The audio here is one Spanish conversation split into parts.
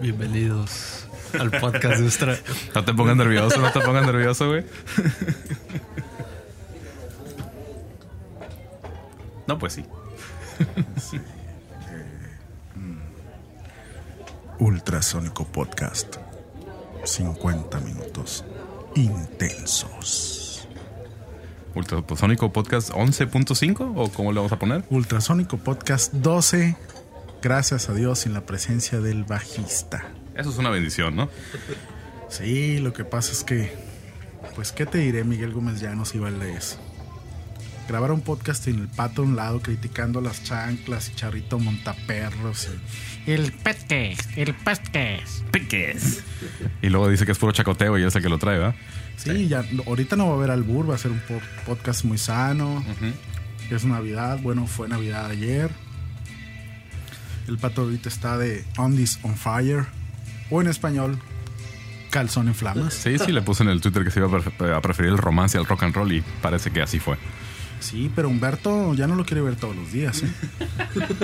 Bienvenidos al podcast de Ustra. No te pongas nervioso, no te pongas nervioso, güey. No, pues sí. Ultrasónico Podcast. 50 minutos intensos. Ultrasónico Podcast 11.5 o cómo le vamos a poner? Ultrasónico Podcast 12. Gracias a Dios sin la presencia del bajista. Eso es una bendición, ¿no? Sí, lo que pasa es que, pues, ¿qué te diré, Miguel Gómez Llanos y Valdés? Grabar un podcast en el pato a un lado criticando las chanclas y Charrito Montaperros y El podcast, el podcast. Piques. Y luego dice que es puro chacoteo y él es el que lo trae, ¿verdad? Sí, ya ahorita no va a haber albur, va a ser un po- podcast muy sano. Es Navidad, bueno, fue Navidad ayer. El pato ahorita está de On This On Fire. O en español, Calzón en Flamas. Sí, sí, le puse en el Twitter que se iba a pref- a preferir el romance al rock and roll y parece que así fue. Sí, pero Humberto ya no lo quiere ver todos los días. ¿eh?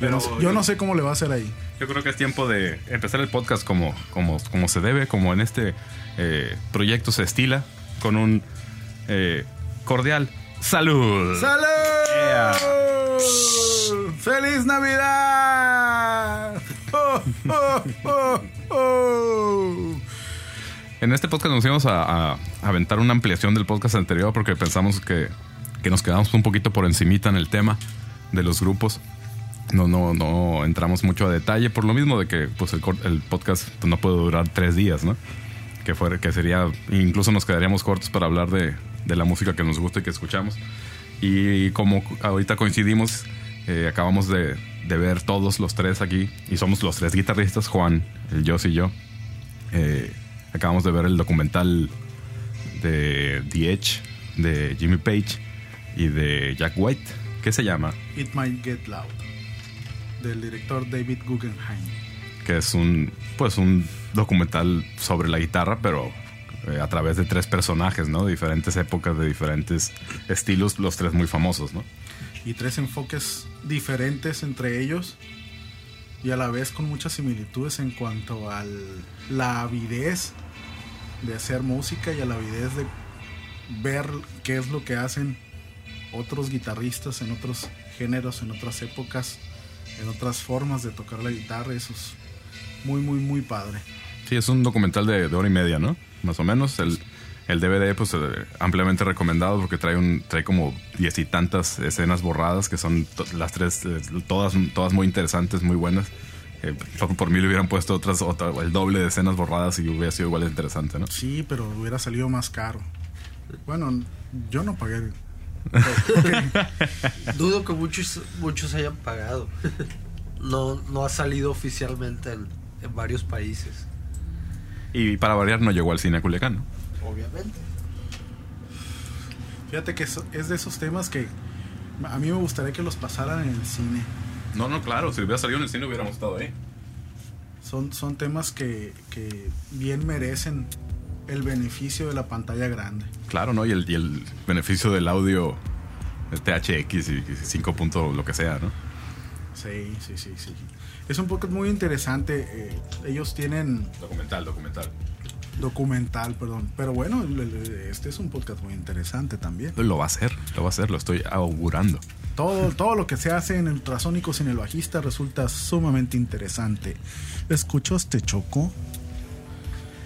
Yo no- yo no sé cómo le va a hacer ahí. Yo creo que es tiempo de empezar el podcast como, como, como se debe, como en este eh, proyecto se estila, con un eh, cordial salud. ¡Salud! Yeah. ¡Feliz Navidad! ¡Oh, oh, oh! En este podcast nos íbamos a, a aventar una ampliación del podcast anterior porque pensamos que, que nos quedamos un poquito por encimita en el tema de los grupos. No, no, no entramos mucho a detalle por lo mismo de que pues, el podcast pues, no puede durar tres días, ¿no? Que, fuera, que sería, incluso nos quedaríamos cortos para hablar de, de la música que nos gusta y que escuchamos. Y como ahorita coincidimos, eh, acabamos de, de ver todos los tres aquí, y somos los tres guitarristas, Juan, el Joss y yo. Eh, acabamos de ver el documental de The Edge, de Jimmy Page y de Jack White. ¿Qué se llama? It Might Get Loud. Del director David Guggenheim. Que es un, pues un documental sobre la guitarra, pero eh, a través de tres personajes, ¿no? De diferentes épocas, de diferentes estilos, los tres muy famosos, ¿no? Y tres enfoques diferentes entre ellos. Y a la vez con muchas similitudes en cuanto a la avidez de hacer música y a la avidez de ver qué es lo que hacen otros guitarristas en otros géneros, en otras épocas, en otras formas de tocar la guitarra. Eso es muy, muy, muy padre. Sí, es un documental de, de hora y media, ¿no? Más o menos. El, el DVD, pues, eh, ampliamente recomendado porque trae un trae como diez y tantas escenas borradas que son las tres, eh, todas, todas muy interesantes, muy buenas. Eh, por, por mí le hubieran puesto otras, otra, el doble de escenas borradas y hubiera sido igual de interesante, ¿no? Sí, pero hubiera salido más caro. Bueno, yo no pagué. Dudo que muchos, muchos hayan pagado. No, no ha salido oficialmente en, en varios países. Y para variar, no llegó al cine a Culiacán, ¿no? Obviamente. Fíjate que es de esos temas que a mí me gustaría que los pasaran en el cine. No, no, claro. Si hubiera salido en el cine, hubiéramos estado ahí. Son, son temas que, que bien merecen el beneficio de la pantalla grande. Claro, ¿no? Y el, y el beneficio del audio el THX y, y 5 punto lo que sea, ¿no? Sí, sí, sí, sí. Es un podcast muy interesante. eh, ellos tienen Documental, documental. documental, perdón. Pero bueno, el- el- este es un podcast muy interesante también. Lo va a hacer, lo va a hacer, lo estoy augurando. Todo, todo lo que se hace en ultrasónicos sin el bajista resulta sumamente interesante. ¿Escuchaste, Choco?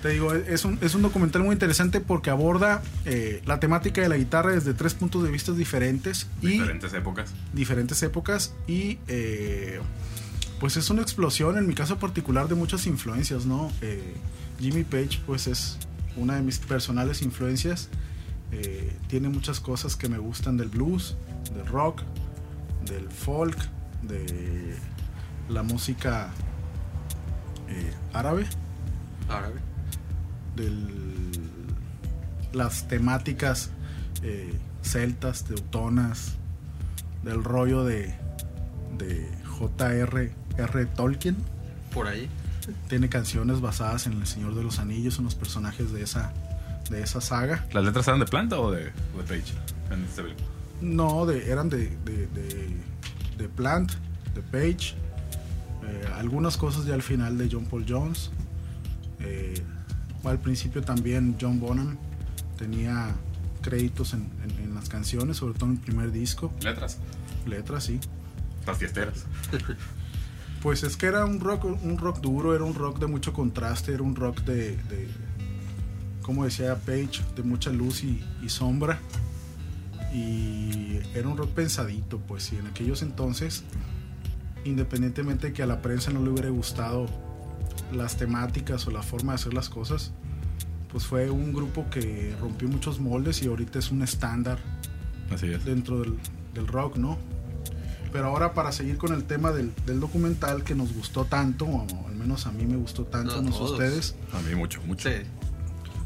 Te digo, es un, es un documental muy interesante porque aborda eh, la temática de la guitarra desde tres puntos de vista diferentes y Diferentes épocas. diferentes épocas y eh, pues es una explosión en mi caso particular de muchas influencias, ¿no? Eh, Jimmy Page pues es una de mis personales influencias. Tiene muchas cosas que me gustan del blues, del rock, del folk, de la música árabe, Árabe. De las temáticas eh, celtas, teutonas, del rollo de, de J.R.R. Tolkien. Por ahí. Tiene canciones basadas en El Señor de los Anillos, en los personajes de esa, de esa saga. ¿Las letras eran de Planta o de, de Page? En este? No, de, eran de, de, de, de Plant, de Page. eh, algunas cosas ya al final de John Paul Jones. Eh, al principio también John Bonham tenía créditos en, en- en las canciones, sobre todo en el primer disco. Letras. Letras, sí. Las fiesteras. Pues es que era un rock, un rock duro, era un rock de mucho contraste, era un rock de, de como decía Page, de mucha luz y, y sombra. Y era un rock pensadito, pues, y en aquellos entonces, independientemente de que a la prensa no le hubiera gustado las temáticas o la forma de hacer las cosas, pues fue un grupo que rompió muchos moldes y ahorita es un estándar Así es. dentro del, del rock, ¿no? Pero ahora para seguir con el tema del, del documental que nos gustó tanto, o al menos a mí me gustó tanto, No, no sé ustedes, A mí mucho, mucho. Sí.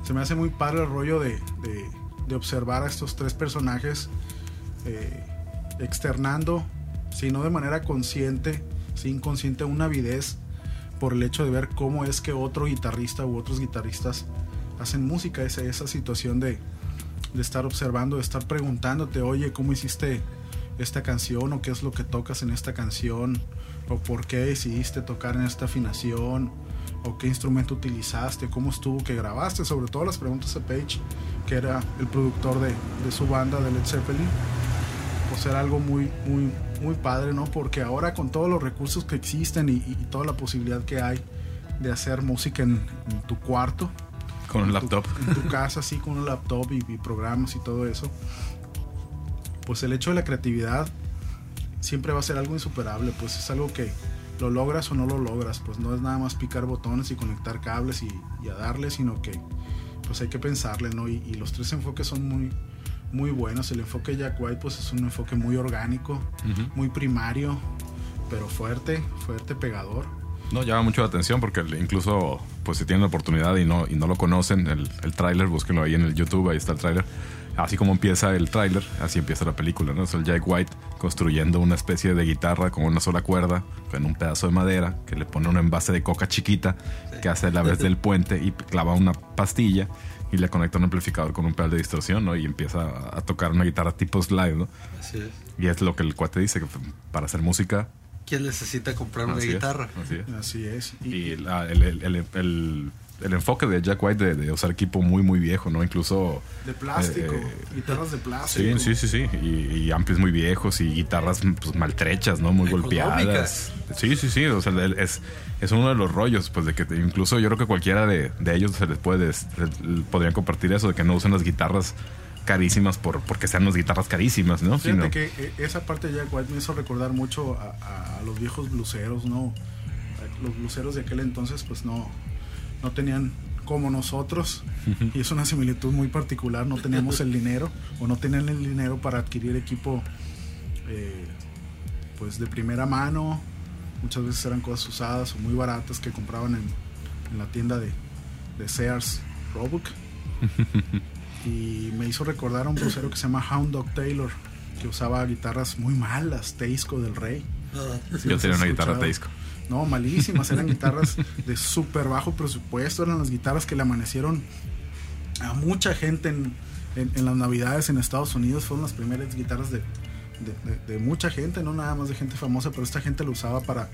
se me hace muy padre el rollo de, de- de observar a estos tres personajes eh, externando, si no de manera consciente, si inconsciente, una avidez por el hecho de ver cómo es que otro guitarrista u otros guitarristas hacen música, esa, esa situación de, de estar observando, de estar preguntándote, oye, ¿cómo hiciste esta canción? ¿O qué es lo que tocas en esta canción? ¿O por qué decidiste tocar en esta afinación? ¿O qué instrumento utilizaste? ¿Cómo estuvo que grabaste? Sobre todo las preguntas a Page, que era el productor de, de su banda de Led Zeppelin. Pues era algo muy, muy, muy padre, ¿no? Porque ahora con todos los recursos que existen y, y toda la posibilidad que hay de hacer música en, en tu cuarto, Con un en tu- laptop. en tu casa, así con un laptop y, y programas y todo eso. Pues el hecho de la creatividad siempre va a ser algo insuperable, pues es algo que lo logras o no lo logras, pues no es nada más picar botones y conectar cables y, y a darle, sino que pues hay que pensarle, ¿no? Y, y los tres enfoques son muy, muy buenos. El enfoque Jack White pues es un enfoque muy orgánico, muy primario, pero fuerte, fuerte, pegador. No, llama mucho la atención porque incluso, pues si tienen la oportunidad y no, y no lo conocen, el, el tráiler, búsquenlo ahí en el YouTube, ahí está el tráiler. Así como empieza el tráiler, así empieza la película, ¿no? Es el Jack White construyendo una especie de guitarra con una sola cuerda, en un pedazo de madera, que le pone un envase de coca chiquita, que hace la vez del puente y clava una pastilla y le conecta un amplificador con un pedal de distorsión, ¿no? Y empieza a, tocar una guitarra tipo slide, ¿no? Así es. Y es lo que el cuate dice, que para hacer música... ¿Quién necesita comprar una así es, guitarra? así es. Así es. Y la- el, el- el- el- el enfoque de Jack White de, de usar equipo muy, muy viejo, ¿no? Incluso. de plástico, eh, guitarras de plástico. Sí, sí, sí, sí. Y, y amplis muy viejos y guitarras pues, maltrechas, ¿no? Muy Económicas. golpeadas. Sí, sí, sí. O sea, es, es uno de los rollos, pues, de que incluso yo creo que cualquiera de, de ellos se les puede, se- podrían compartir eso, de que no usen las guitarras carísimas por, porque sean unas guitarras carísimas, ¿no? Fíjate Sino- que eh, esa parte de Jack White me hizo recordar mucho a, a- a los viejos bluseros, ¿no? Los bluseros de aquel entonces pues no, no tenían como nosotros y es una similitud muy particular, no teníamos el dinero o no tenían el dinero para adquirir equipo eh, pues de primera mano, muchas veces eran cosas usadas o muy baratas que compraban en, en la tienda de, de Sears Roebuck y me hizo recordar a un blusero que se llama Hound Dog Taylor que usaba guitarras muy malas, Teisco del Rey. Ah, Sí, yo tenía una guitarra. Teisco. No, malísimas, eran guitarras de súper bajo presupuesto, eran las guitarras que le amanecieron a mucha gente en, en- las navidades en Estados Unidos, fueron las primeras guitarras de, de- mucha gente, no nada más de gente famosa, pero esta gente lo usaba para,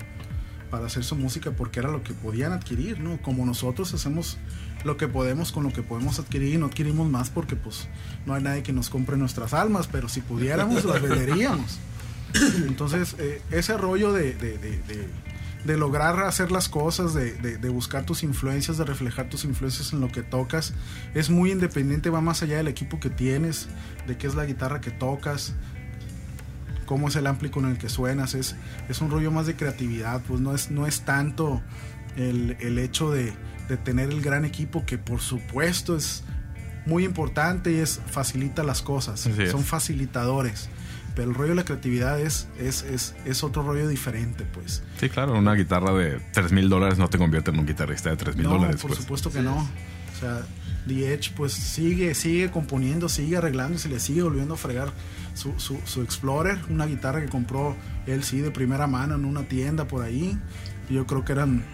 para hacer su música porque era lo que podían adquirir, ¿no? Como nosotros hacemos lo que podemos con lo que podemos adquirir y no adquirimos más porque pues no hay nadie que nos compre nuestras almas, pero si pudiéramos las venderíamos. Entonces, eh, ese rollo de- de- lograr hacer las cosas, de, de- de buscar tus influencias, de reflejar tus influencias en lo que tocas, es muy independiente, va más allá del equipo que tienes, de qué es la guitarra que tocas, cómo es el ampli con el que suenas, es, es un rollo más de creatividad, pues no es, no es tanto el, el hecho de, de tener el gran equipo que por supuesto es muy importante y es facilita las cosas, son facilitadores. Pero el rollo de la creatividad es, es, es, es otro rollo diferente, pues. Sí, claro, una guitarra de 3 mil dólares no te convierte en un guitarrista de 3 mil No, dólares. por pues. supuesto que no. O sea, The Edge pues sigue, sigue componiendo, sigue arreglando y se le sigue volviendo a fregar su, su, su Explorer, una guitarra que compró él sí de primera mano en una tienda por ahí. Yo creo que eran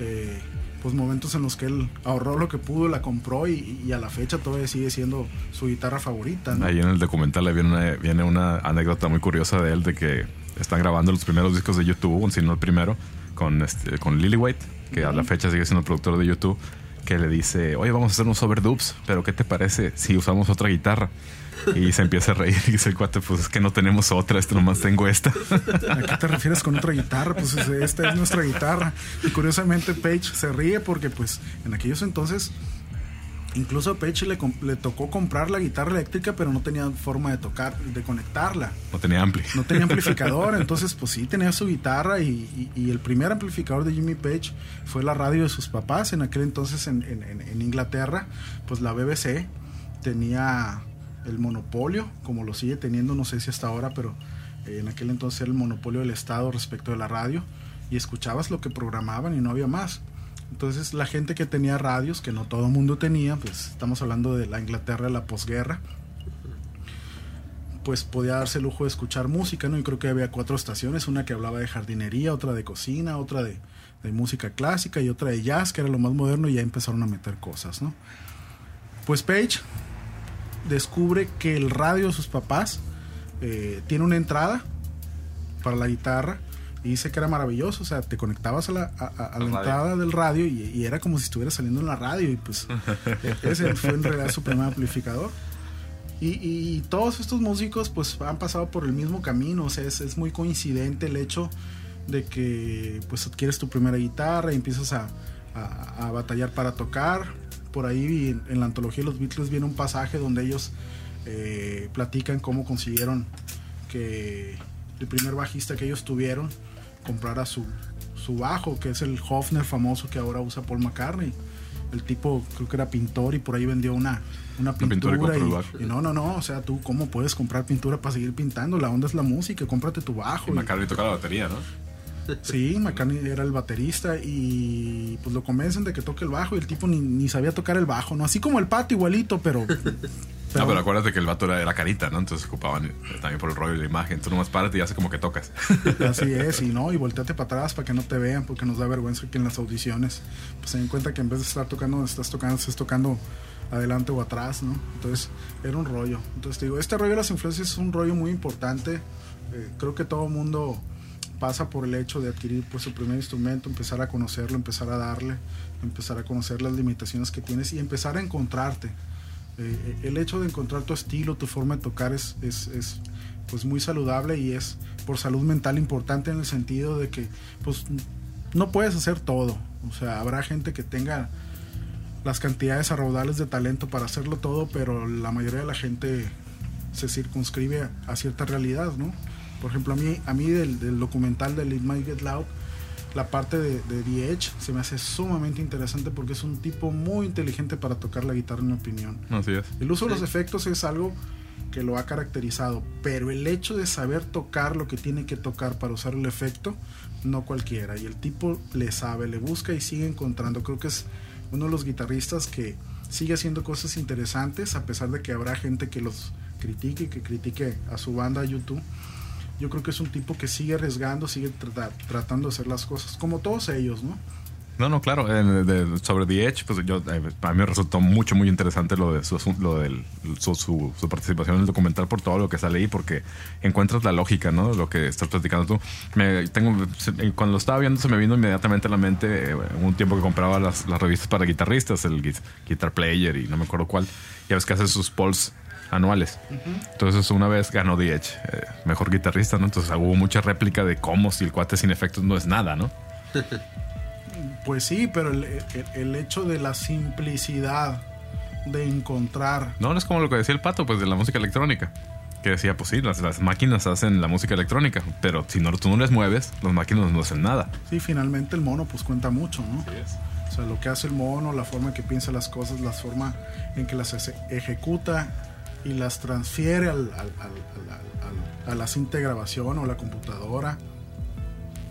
eh, pues momentos en los que él ahorró lo que pudo, la compró y, y a la fecha todavía sigue siendo su guitarra favorita. ¿no? Ahí en el documental viene una, viene una anécdota muy curiosa de él de que están grabando los primeros discos de YouTube, si no el primero, con, este, con Lillywhite, que a la fecha sigue siendo el productor de YouTube, que le dice, oye, vamos a hacer unos overdubs, pero ¿qué te parece si usamos otra guitarra? Y se empieza a reír y dice el cuate, pues es que no tenemos otra, esto nomás tengo esta. ¿A qué te refieres con otra guitarra? Pues es- esta es nuestra guitarra. Y curiosamente Page se ríe porque pues en aquellos entonces incluso a Page le, le tocó comprar la guitarra eléctrica pero no tenía forma de tocar, de conectarla. No tenía ampli. No tenía amplificador, entonces pues sí tenía su guitarra y, y- y el primer amplificador de Jimmy Page fue la radio de sus papás en aquel entonces en, en- en- en Inglaterra, pues la BBC tenía el monopolio, como lo sigue teniendo, no sé si hasta ahora, pero eh, en aquel entonces era el monopolio del Estado respecto de la radio y escuchabas lo que programaban y no había más. Entonces la gente que tenía radios, que no todo el mundo tenía, pues estamos hablando de la Inglaterra de la posguerra, pues podía darse el lujo de escuchar música, ¿no? Y creo que había cuatro estaciones, una que hablaba de jardinería, otra de cocina, otra de, de música clásica y otra de jazz, que era lo más moderno, y ya empezaron a meter cosas, ¿no? Pues Page descubre que el radio de sus papás eh, tiene una entrada para la guitarra y dice que era maravilloso, o sea, te conectabas a la, a- a- la radio. entrada del radio y, y era como si estuvieras saliendo en la radio y pues ese fue en realidad su primer amplificador. Y, y todos estos músicos pues han pasado por el mismo camino, o sea, es, es muy coincidente el hecho de que pues adquieres tu primera guitarra y empiezas a, a- a batallar para tocar. Por ahí en, en la antología de los Beatles viene un pasaje donde ellos eh, platican cómo consiguieron que el primer bajista que ellos tuvieron comprara su, su bajo, que es el Hofner famoso que ahora usa Paul McCartney. El tipo creo que era pintor y por ahí vendió una, una pintura pintura. y y no, no, no, o sea, tú cómo puedes comprar pintura para seguir pintando, la onda es la música, cómprate tu bajo. Y y- McCartney toca la batería, ¿no? Sí, McCartney era el baterista y pues lo convencen de que toque el bajo y el tipo ni, ni sabía tocar el bajo, ¿no? Así como el pato igualito, pero... No, pero acuérdate que el vato era, era carita, ¿no? Entonces ocupaban eh, también por el rollo de la imagen. Tú nomás párate y hace como que tocas. Así es, y no, y volteate para atrás para que no te vean, porque nos da vergüenza que en las audiciones pues se den cuenta que en vez de estar tocando donde estás tocando, estás tocando adelante o atrás, ¿no? Entonces, era un rollo. Entonces, te digo, este rollo de las influencias es un rollo muy importante. Eh, creo que todo mundo pasa por el hecho de adquirir pues su primer instrumento, empezar a conocerlo, empezar a darle, empezar a conocer las limitaciones que tienes y empezar a encontrarte. Eh, el hecho de encontrar tu estilo, tu forma de tocar es, es, es, pues muy saludable y es por salud mental importante en el sentido de que pues no puedes hacer todo. O sea, habrá gente que tenga las cantidades arraudales de talento para hacerlo todo, pero la mayoría de la gente se circunscribe a, a cierta realidad, ¿no? Por ejemplo, a mí, a mí del, del documental de It Might Get Loud, la parte de, de The Edge se me hace sumamente interesante porque es un tipo muy inteligente para tocar la guitarra, en mi opinión. Así es. El uso de los efectos es algo que lo ha caracterizado, pero el hecho de saber tocar lo que tiene que tocar para usar el efecto, no cualquiera. Y el tipo le sabe, le busca y sigue encontrando. Creo que es uno de los guitarristas que sigue haciendo cosas interesantes, a pesar de que habrá gente que los critique, que critique a su banda a YouTube. Yo creo que es un tipo que sigue arriesgando, sigue trata- tratando de hacer las cosas, como todos ellos, ¿no? No, no, claro. de- sobre The Edge, pues yo, eh, a mí me resultó mucho, muy interesante lo de su, lo del, su, su- su participación en el documental por todo lo que sale ahí, porque encuentras la lógica, ¿no? Lo que estás platicando tú. Me, tengo, eh, cuando lo estaba viendo, se me vino inmediatamente a la mente eh, un tiempo que compraba las, las revistas para guitarristas, el Gui- Guitar Player y no me acuerdo cuál. Ya ves que hace sus polls anuales. Entonces una vez ganó The Edge, eh, mejor guitarrista, ¿no? Entonces hubo mucha réplica de cómo si el cuate sin efectos no es nada, ¿no? Pues sí, pero el, el- el hecho de la simplicidad de encontrar No, no es como lo que decía el pato, pues de la música electrónica. Que decía, pues sí, las, las máquinas hacen la música electrónica, pero si no, tú no les mueves, las máquinas no hacen nada. Sí, finalmente el mono pues cuenta mucho, ¿no? O sea, lo que hace el mono, la forma en que piensa las cosas, la forma en que las eje- ejecuta y las transfiere al, a la cinta de grabación o la computadora.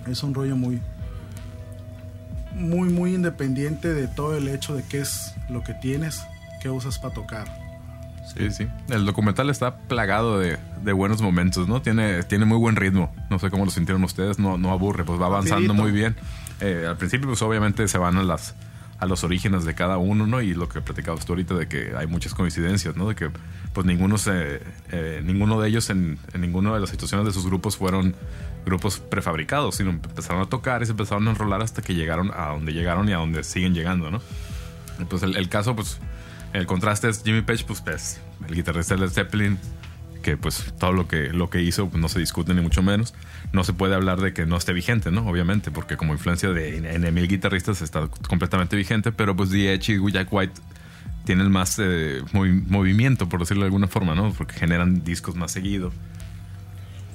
Es un rollo muy, muy, muy independiente de todo el hecho de qué es lo que tienes, qué usas para tocar. Sí, sí. El documental está plagado de, de buenos momentos, ¿no? Tiene, tiene muy buen ritmo. No sé cómo lo sintieron ustedes, no, no aburre, pues va avanzando Rapidito. muy bien. Eh, al principio, pues obviamente se van a las, a los orígenes de cada uno, ¿no? Y lo que platicabas tú ahorita de que hay muchas coincidencias, ¿no? De que pues ninguno eh, ninguno de ellos en, en ninguna de las situaciones de sus grupos fueron grupos prefabricados, sino empezaron a tocar y se empezaron a enrolar hasta que llegaron a donde llegaron y a donde siguen llegando, ¿no? Y, Pues el, el caso, pues, el contraste es Jimmy Page, pues, pues, el guitarrista de Led Zeppelin, que pues todo lo que, lo que hizo pues, no se discute ni mucho menos. No se puede hablar de que no esté vigente, ¿no? Obviamente, porque como influencia de en, en mil guitarristas está completamente vigente, pero pues The Edge y Jack White tienen más eh, movi- movimiento, por decirlo de alguna forma, ¿no? Porque generan discos más seguido.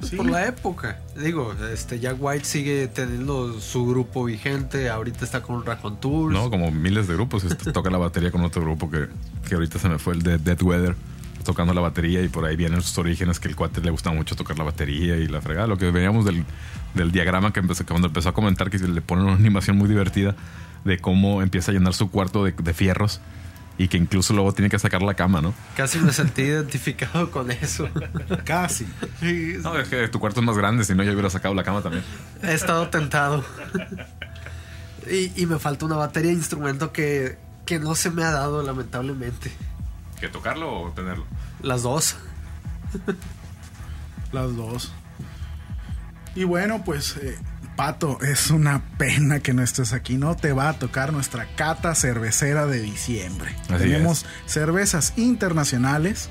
Sí. Por la época. Digo, este Jack White sigue teniendo su grupo vigente. Ahorita está con Raccoon Tours. ¿no? Como miles de grupos. Este, toca la batería con otro grupo que, que ahorita se me fue, el de Dead Weather, tocando la batería y por ahí vienen sus orígenes que el cuate le gusta mucho tocar la batería y la fregada. Lo que veíamos del, del diagrama que empezó, que cuando empezó a comentar que le ponen una animación muy divertida de cómo empieza a llenar su cuarto de, de fierros y que incluso luego tiene que sacar la cama, ¿no? Casi me sentí identificado con eso. Casi. No, es que tu cuarto es más grande, si no ya hubiera sacado la cama también. He estado tentado. Y, y me falta una batería de instrumento que, que no se me ha dado, lamentablemente. ¿Que tocarlo o tenerlo? Las dos. Las dos. Y bueno, pues, eh, Pato, es una pena que no estés aquí. No te va a tocar nuestra cata cervecera de diciembre. Así Tenemos cervezas internacionales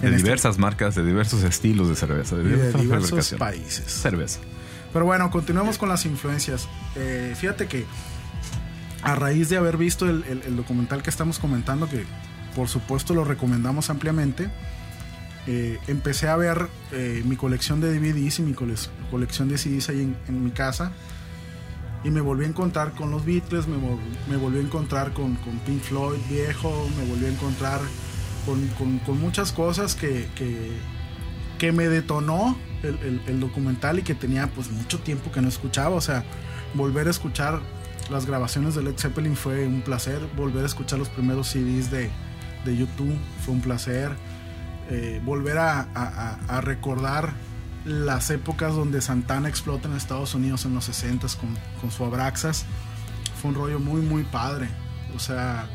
De En este- diversas marcas, de diversos estilos de cerveza, de y de diversos países. Cerveza. Pero bueno, continuemos con las influencias. Eh, fíjate que a raíz de haber visto el, el- el documental que estamos comentando, que por supuesto lo recomendamos ampliamente, eh, empecé a ver eh, mi colección de DVDs y mi cole- colección de CDs ahí en, en mi casa. Y me volví a encontrar con los Beatles, me, vol- me volví a encontrar con, con Pink Floyd viejo, me volví a encontrar con, con- con muchas cosas que, que, que me detonó el, el- el documental y que tenía pues mucho tiempo que no escuchaba. O sea, volver a escuchar las grabaciones de Led Zeppelin fue un placer. Volver a escuchar los primeros CDs de, de YouTube fue un placer. Eh, volver a, recordar las épocas donde Santana explota en Estados Unidos en los 60 con, con su Abraxas fue un rollo muy muy padre. O sea,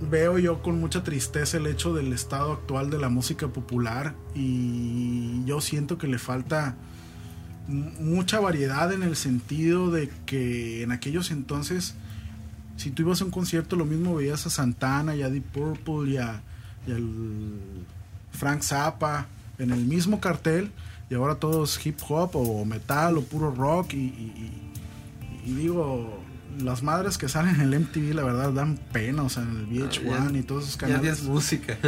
veo yo con mucha tristeza el hecho del estado actual de la música popular y yo siento que le falta mucha variedad en el sentido de que en aquellos entonces si tú ibas a un concierto lo mismo veías a Santana y a Deep Purple y, a, y al Frank Zappa en el mismo cartel y ahora todo es hip hop o metal o puro rock y, y- y- y digo las madres que salen en el MTV la verdad dan pena o sea en el VH1 y todos esos Ya canales es música.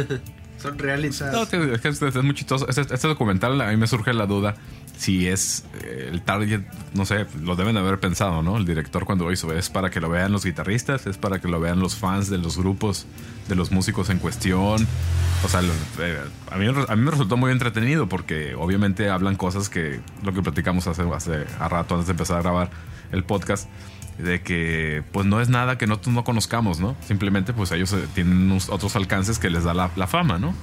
Son sea, No, es que es, es muy chistoso. Este, este documental a mí me surge la duda si es eh, el target, no sé, lo deben haber pensado, ¿no? El director cuando lo hizo, ¿es para que lo vean los guitarristas? ¿Es para que lo vean los fans de los grupos, de los músicos en cuestión? O sea, lo- eh, a, mí, a mí me resultó muy entretenido porque obviamente hablan cosas que, lo que platicamos hace, hace a rato antes de empezar a grabar el podcast, de que pues no es nada que nosotros no conozcamos, ¿no? Simplemente pues ellos eh, tienen unos otros alcances que les da la, la fama, ¿no?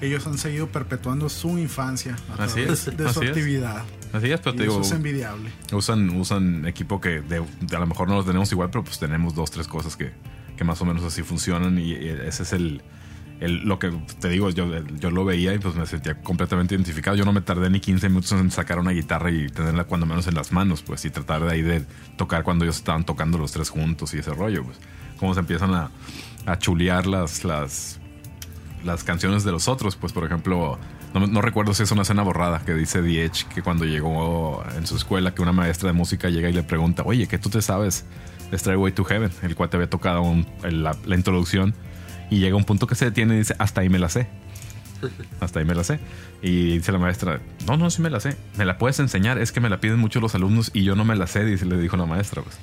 ellos han seguido perpetuando su infancia a Así través es, de su es. actividad Así es, pero y te digo, eso es envidiable usan, usan equipo que de, de a lo mejor no lo tenemos igual, pero pues tenemos dos, tres cosas que, que más o menos así funcionan y ese es el, el- lo que te digo, yo, yo lo veía y pues me sentía completamente identificado. Yo no me tardé ni 15 minutos en sacar una guitarra y tenerla cuando menos en las manos, pues y tratar de ahí de tocar cuando ellos estaban tocando los tres juntos y ese rollo, pues cómo se empiezan a, a chulear las, las, las canciones de los otros, pues por ejemplo, no, no recuerdo si es una escena borrada que dice Edge que cuando llegó en su escuela que una maestra de música llega y le pregunta, oye, ¿qué tú te sabes Stairway to Heaven? El cual te había tocado un- el- la introducción y llega un punto que se detiene y dice, hasta ahí me la sé. Hasta ahí me la sé. Y dice la maestra, no, no, sí me la sé. ¿Me la puedes enseñar? Es que me la piden mucho los alumnos y yo no me la sé, dice, le dijo la maestra. Pues.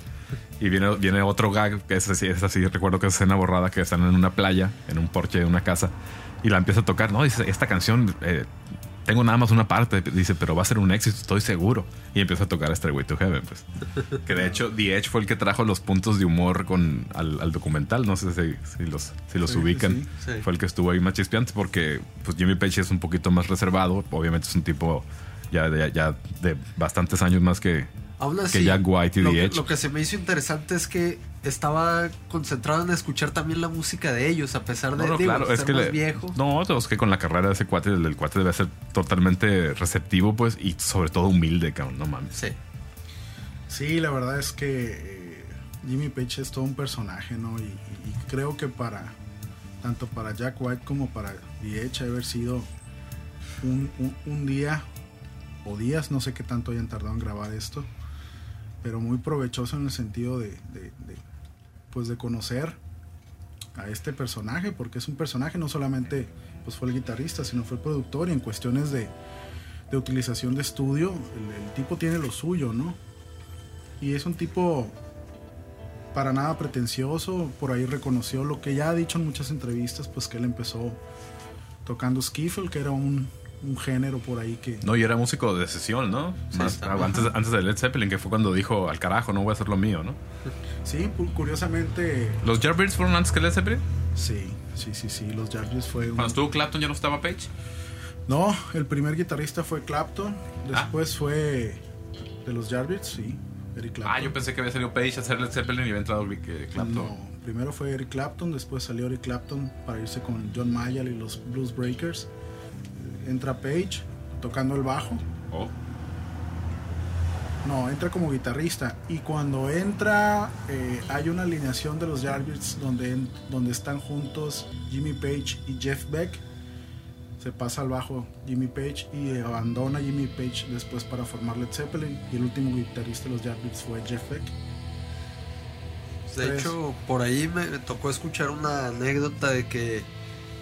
Y viene, viene otro gag, que es así, es así, recuerdo que es escena borrada, que están en una playa, en un porche de una casa, y la empieza a tocar. No, dice, esta canción, eh, tengo nada más una parte, dice, pero va a ser un éxito, estoy seguro. Y empieza a tocar Stairway to Heaven, pues. Que de hecho, The Edge fue el que trajo los puntos de humor con, al, al documental, no sé si, si los, si los Sí, ubican. sí, sí. Fue el que estuvo ahí más chispeante, porque pues Jimmy Page es un poquito más reservado, obviamente es un tipo ya de, ya de bastantes años más que, así, Jack White y lo, The que, Edge. lo que se me hizo interesante es que estaba concentrado en escuchar también la música de ellos, a pesar de No, no, digo, claro, es ser que más le- viejo. No, es que con la carrera de ese cuate, el del cuate debe ser totalmente receptivo, pues, y sobre todo humilde, cabrón, no mames. Sí. Sí, la verdad es que eh, Jimmy Page es todo un personaje, ¿no? Y, y creo que para, tanto para Jack White como para The Edge, haber sido un, un- un día o días, no sé qué tanto hayan tardado en grabar esto, pero muy provechoso en el sentido de, de- de, pues de conocer a este personaje, porque es un personaje, no solamente pues fue el guitarrista, sino fue el productor y en cuestiones de, de utilización de estudio, el, el tipo tiene lo suyo, ¿no? Y es un tipo para nada pretencioso, por ahí reconoció lo que ya ha dicho en muchas entrevistas, pues que él empezó tocando skiffle, que era un, un género por ahí que... No, y era músico de sesión, ¿no? Más- está. antes, antes de Led Zeppelin, que fue cuando dijo, al carajo, no voy a hacer lo mío, ¿no? Sí, curiosamente, ¿Los Yardbirds fueron antes que Led Zeppelin? sí, sí, sí, sí, los Yardbirds fue... un- Cuando estuvo Clapton ya no estaba Page. No, el primer guitarrista fue Clapton, Ah. después fue de los Yardbirds, sí, Eric Clapton. Ah, yo pensé que había salido Page a hacer Led Zeppelin y había entrado eh, Clapton. No, primero fue Eric Clapton, después salió Eric Clapton para irse con John Mayall y los Blues Breakers. Entra Page tocando el bajo. Oh. No, entra como guitarrista. Y cuando entra, eh, hay una alineación de los Yardbirds donde, donde están juntos Jimmy Page y Jeff Beck. Se pasa al bajo Jimmy Page y abandona Jimmy Page después para formar Led Zeppelin. Y el último guitarrista de los Yardbirds fue Jeff Beck. De Tres. hecho, por ahí me tocó escuchar una anécdota de que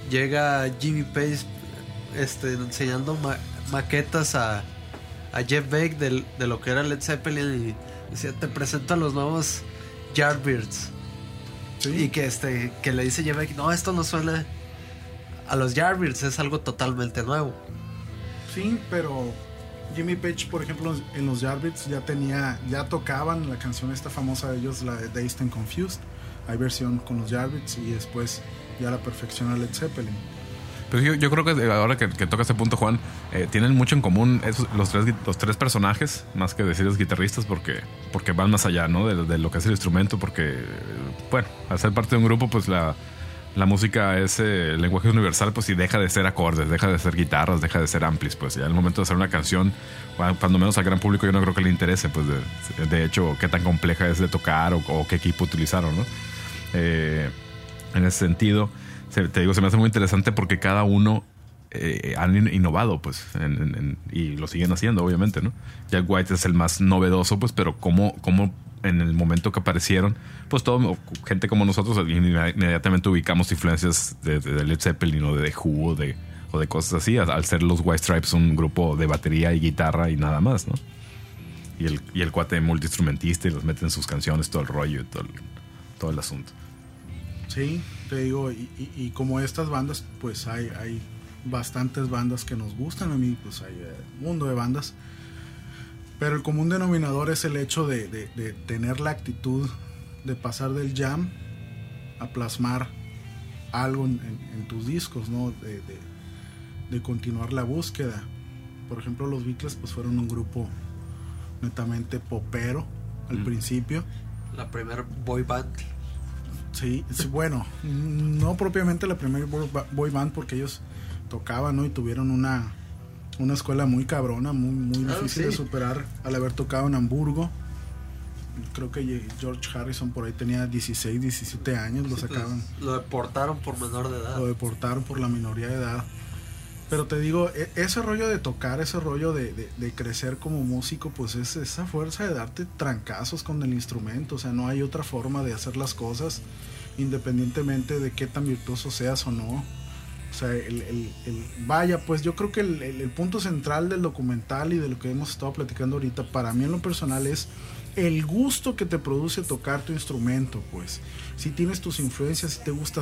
llega Jimmy Page este, enseñando ma- maquetas a, a Jeff Beck del- de, lo que era Led Zeppelin y decía, te presento a los nuevos Yardbirds. Sí. Y que, este, que le dice Jeff Beck, no, esto no suena a los Yardbirds, es algo totalmente nuevo. Sí, pero Jimmy Page, por ejemplo, en los Yardbirds ya tenía, ya tocaban la canción esta famosa de ellos, la de Dazed and Confused. Hay versión con los Yardbirds y después ya la perfecciona Led Zeppelin. Pues yo, yo creo que ahora que, que toca este punto, Juan, eh, tienen mucho en común esos- los, tres, los tres personajes, más que decir los guitarristas, porque, porque van más allá, ¿no? De, de lo que es el instrumento, porque, eh, bueno, al ser parte de un grupo, pues la, la música es eh, el lenguaje universal, pues y deja de ser acordes, deja de ser guitarras, deja de ser amplis, pues ya el momento de hacer una canción, cua- cuando menos al gran público yo no creo que le interese, pues de, de hecho, qué tan compleja es de tocar o, o qué equipo utilizaron, ¿no? Eh, en ese sentido, te digo, se me hace muy interesante porque cada uno eh, han in- innovado, pues, y lo siguen haciendo, obviamente, ¿no? Jack White es el más novedoso, pues, pero como, como en el momento que aparecieron, pues, todo, gente como nosotros inmedi- inmediatamente ubicamos influencias de, Led Zeppelin o de The Who o de, cosas así, al, ser los White Stripes un grupo de batería y guitarra y nada más, ¿no? Y el, y el cuate multiinstrumentista y los mete en sus canciones, todo el rollo y todo todo el asunto. Sí, te digo, y, y- y como estas bandas, pues hay, hay bastantes bandas que nos gustan. A mí, pues hay eh, un mundo de bandas. Pero el común denominador es el hecho de, de- de tener la actitud de pasar del jam a plasmar algo en, en- en tus discos, ¿no? De, de- de continuar la búsqueda. Por ejemplo, los Beatles pues fueron un grupo netamente popero al Mm. principio. La primer boy band. Sí, sí, bueno, no propiamente la primera boy ba- boy band porque ellos tocaban, ¿no? Y tuvieron una, una escuela muy cabrona, muy, muy Ah, difícil de superar al haber tocado en Hamburgo. Creo que George Harrison por ahí tenía 16, 17 años, lo pues, sacaban, lo deportaron por menor de edad. lo deportaron por la minoría de edad. Pero te digo, e- ese rollo de tocar, ese rollo de, de- crecer como músico, pues es esa fuerza de darte trancazos con el instrumento. O sea, no hay otra forma de hacer las cosas independientemente de qué tan virtuoso seas o no. O sea, el, el- vaya, pues yo creo que el, el- punto central del documental y de lo que hemos estado platicando ahorita, para mí en lo personal es el gusto que te produce tocar tu instrumento, pues. Si tienes tus influencias, si te gusta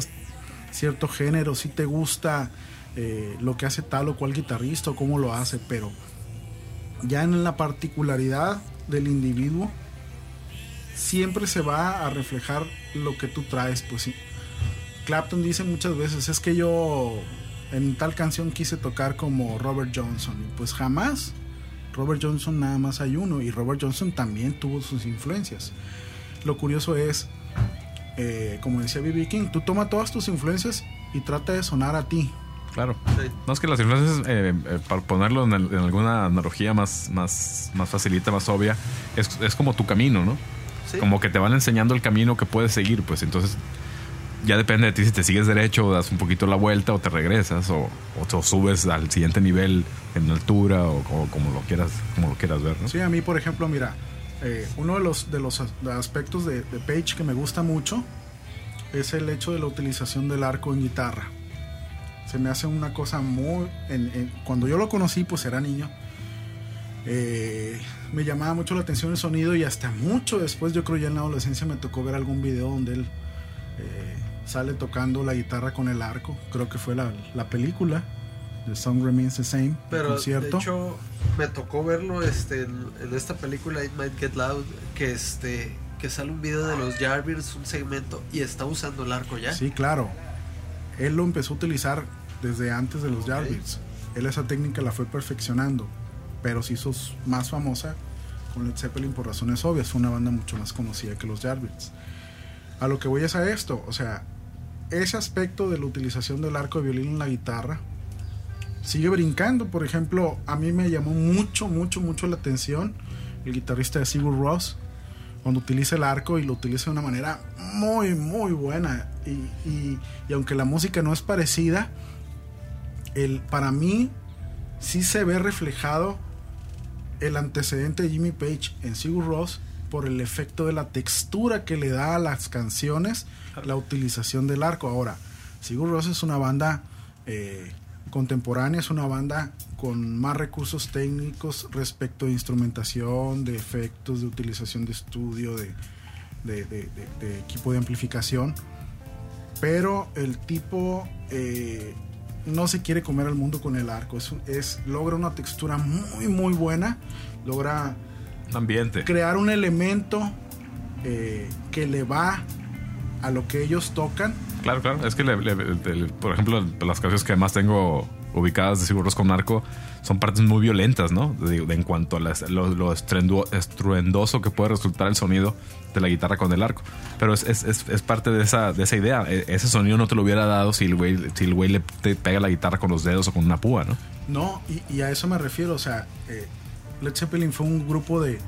cierto género, si te gusta eh, lo que hace tal o cual guitarrista o cómo lo hace, pero ya en la particularidad del individuo, siempre se va a reflejar lo que tú traes, pues sí. Clapton dice muchas veces, es que yo en tal canción quise tocar como Robert Johnson, y pues jamás. Robert Johnson nada más hay uno, y Robert Johnson también tuvo sus influencias. Lo curioso es eh, como decía B.B. King, tú toma todas tus influencias y trata de sonar a ti. Claro. Sí. No es que las influencias, eh, eh, para ponerlo en, el- en alguna analogía más, más, más facilita, más obvia, es, es como tu camino, ¿no? Sí. Como que te van enseñando el camino que puedes seguir, pues entonces ya depende de ti si te sigues derecho o das un poquito la vuelta o te regresas o, o, o subes al siguiente nivel en altura o, o como lo quieras como lo quieras ver, ¿no? Sí, a mí, por ejemplo, mira, eh, uno de los, de los aspectos de, de Page que me gusta mucho es el hecho de la utilización del arco en guitarra. Se me hace una cosa muy... en- en- cuando yo lo conocí, pues era niño. eh, me llamaba mucho la atención el sonido y hasta mucho después, yo creo ya en la adolescencia, me tocó ver algún video donde él eh, sale tocando la guitarra con el arco. Creo que fue la, la película, The Song Remains the Same, Pero de hecho me tocó verlo este, en, en esta película It Might Get Loud que este que sale un video de los Jarvis, un segmento y está usando el arco ya. Sí, claro. Él lo empezó a utilizar desde antes de los Ok. Jarvis. Él esa técnica la fue perfeccionando, pero se hizo más famosa con Led Zeppelin por razones obvias. Fue una banda mucho más conocida que los Jarvis. A lo que voy es a esto, o sea, ese aspecto de la utilización del arco de violín en la guitarra sigue brincando. Por ejemplo, a mí me llamó mucho, mucho, mucho la atención el guitarrista de Sigur Ross cuando utiliza el arco y lo utiliza de una manera muy, muy buena. Y, y- aunque la música no es parecida, el, para mí sí se ve reflejado el antecedente de Jimmy Page en Sigur Ross por el efecto de la textura que le da a las canciones la utilización del arco. Ahora, Sigur Ross es una banda eh, contemporánea, es una banda con más recursos técnicos respecto de instrumentación, de efectos, de utilización de estudio, de, de- de- de- de equipo de amplificación. Pero el tipo eh, no se quiere comer al mundo con el arco. Es, logra una textura muy, muy buena. Logra ambiente. crear un elemento eh, que le va a lo que ellos tocan. Claro, claro. Es que, le- le- por ejemplo, las canciones que más tengo ubicadas de Sigur Rós con Narco son partes muy violentas, ¿no? De, de- en cuanto a las- lo, lo estruendo- estruendoso que puede resultar el sonido de la guitarra con el arco. Pero es, es- es- es parte de esa, de esa idea. E- Ese sonido no te lo hubiera dado si el güey, si el le te pega la guitarra con los dedos o con una púa, ¿no? No, y, y a eso me refiero. O sea, eh, Led Zeppelin fue un grupo de, de-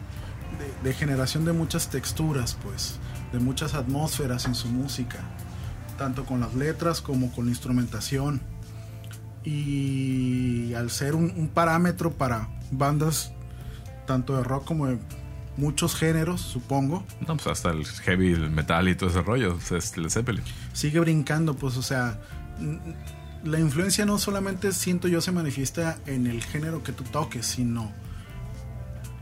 de generación de muchas texturas, pues, de muchas atmósferas en su música, tanto con las letras como con la instrumentación. Y al ser un, un parámetro para bandas tanto de rock como de muchos géneros, supongo, No, pues hasta el heavy, el metal y todo ese rollo. Es el Zeppelin. sigue brincando, pues, o sea, la influencia no solamente siento yo se manifiesta en el género que tú toques, sino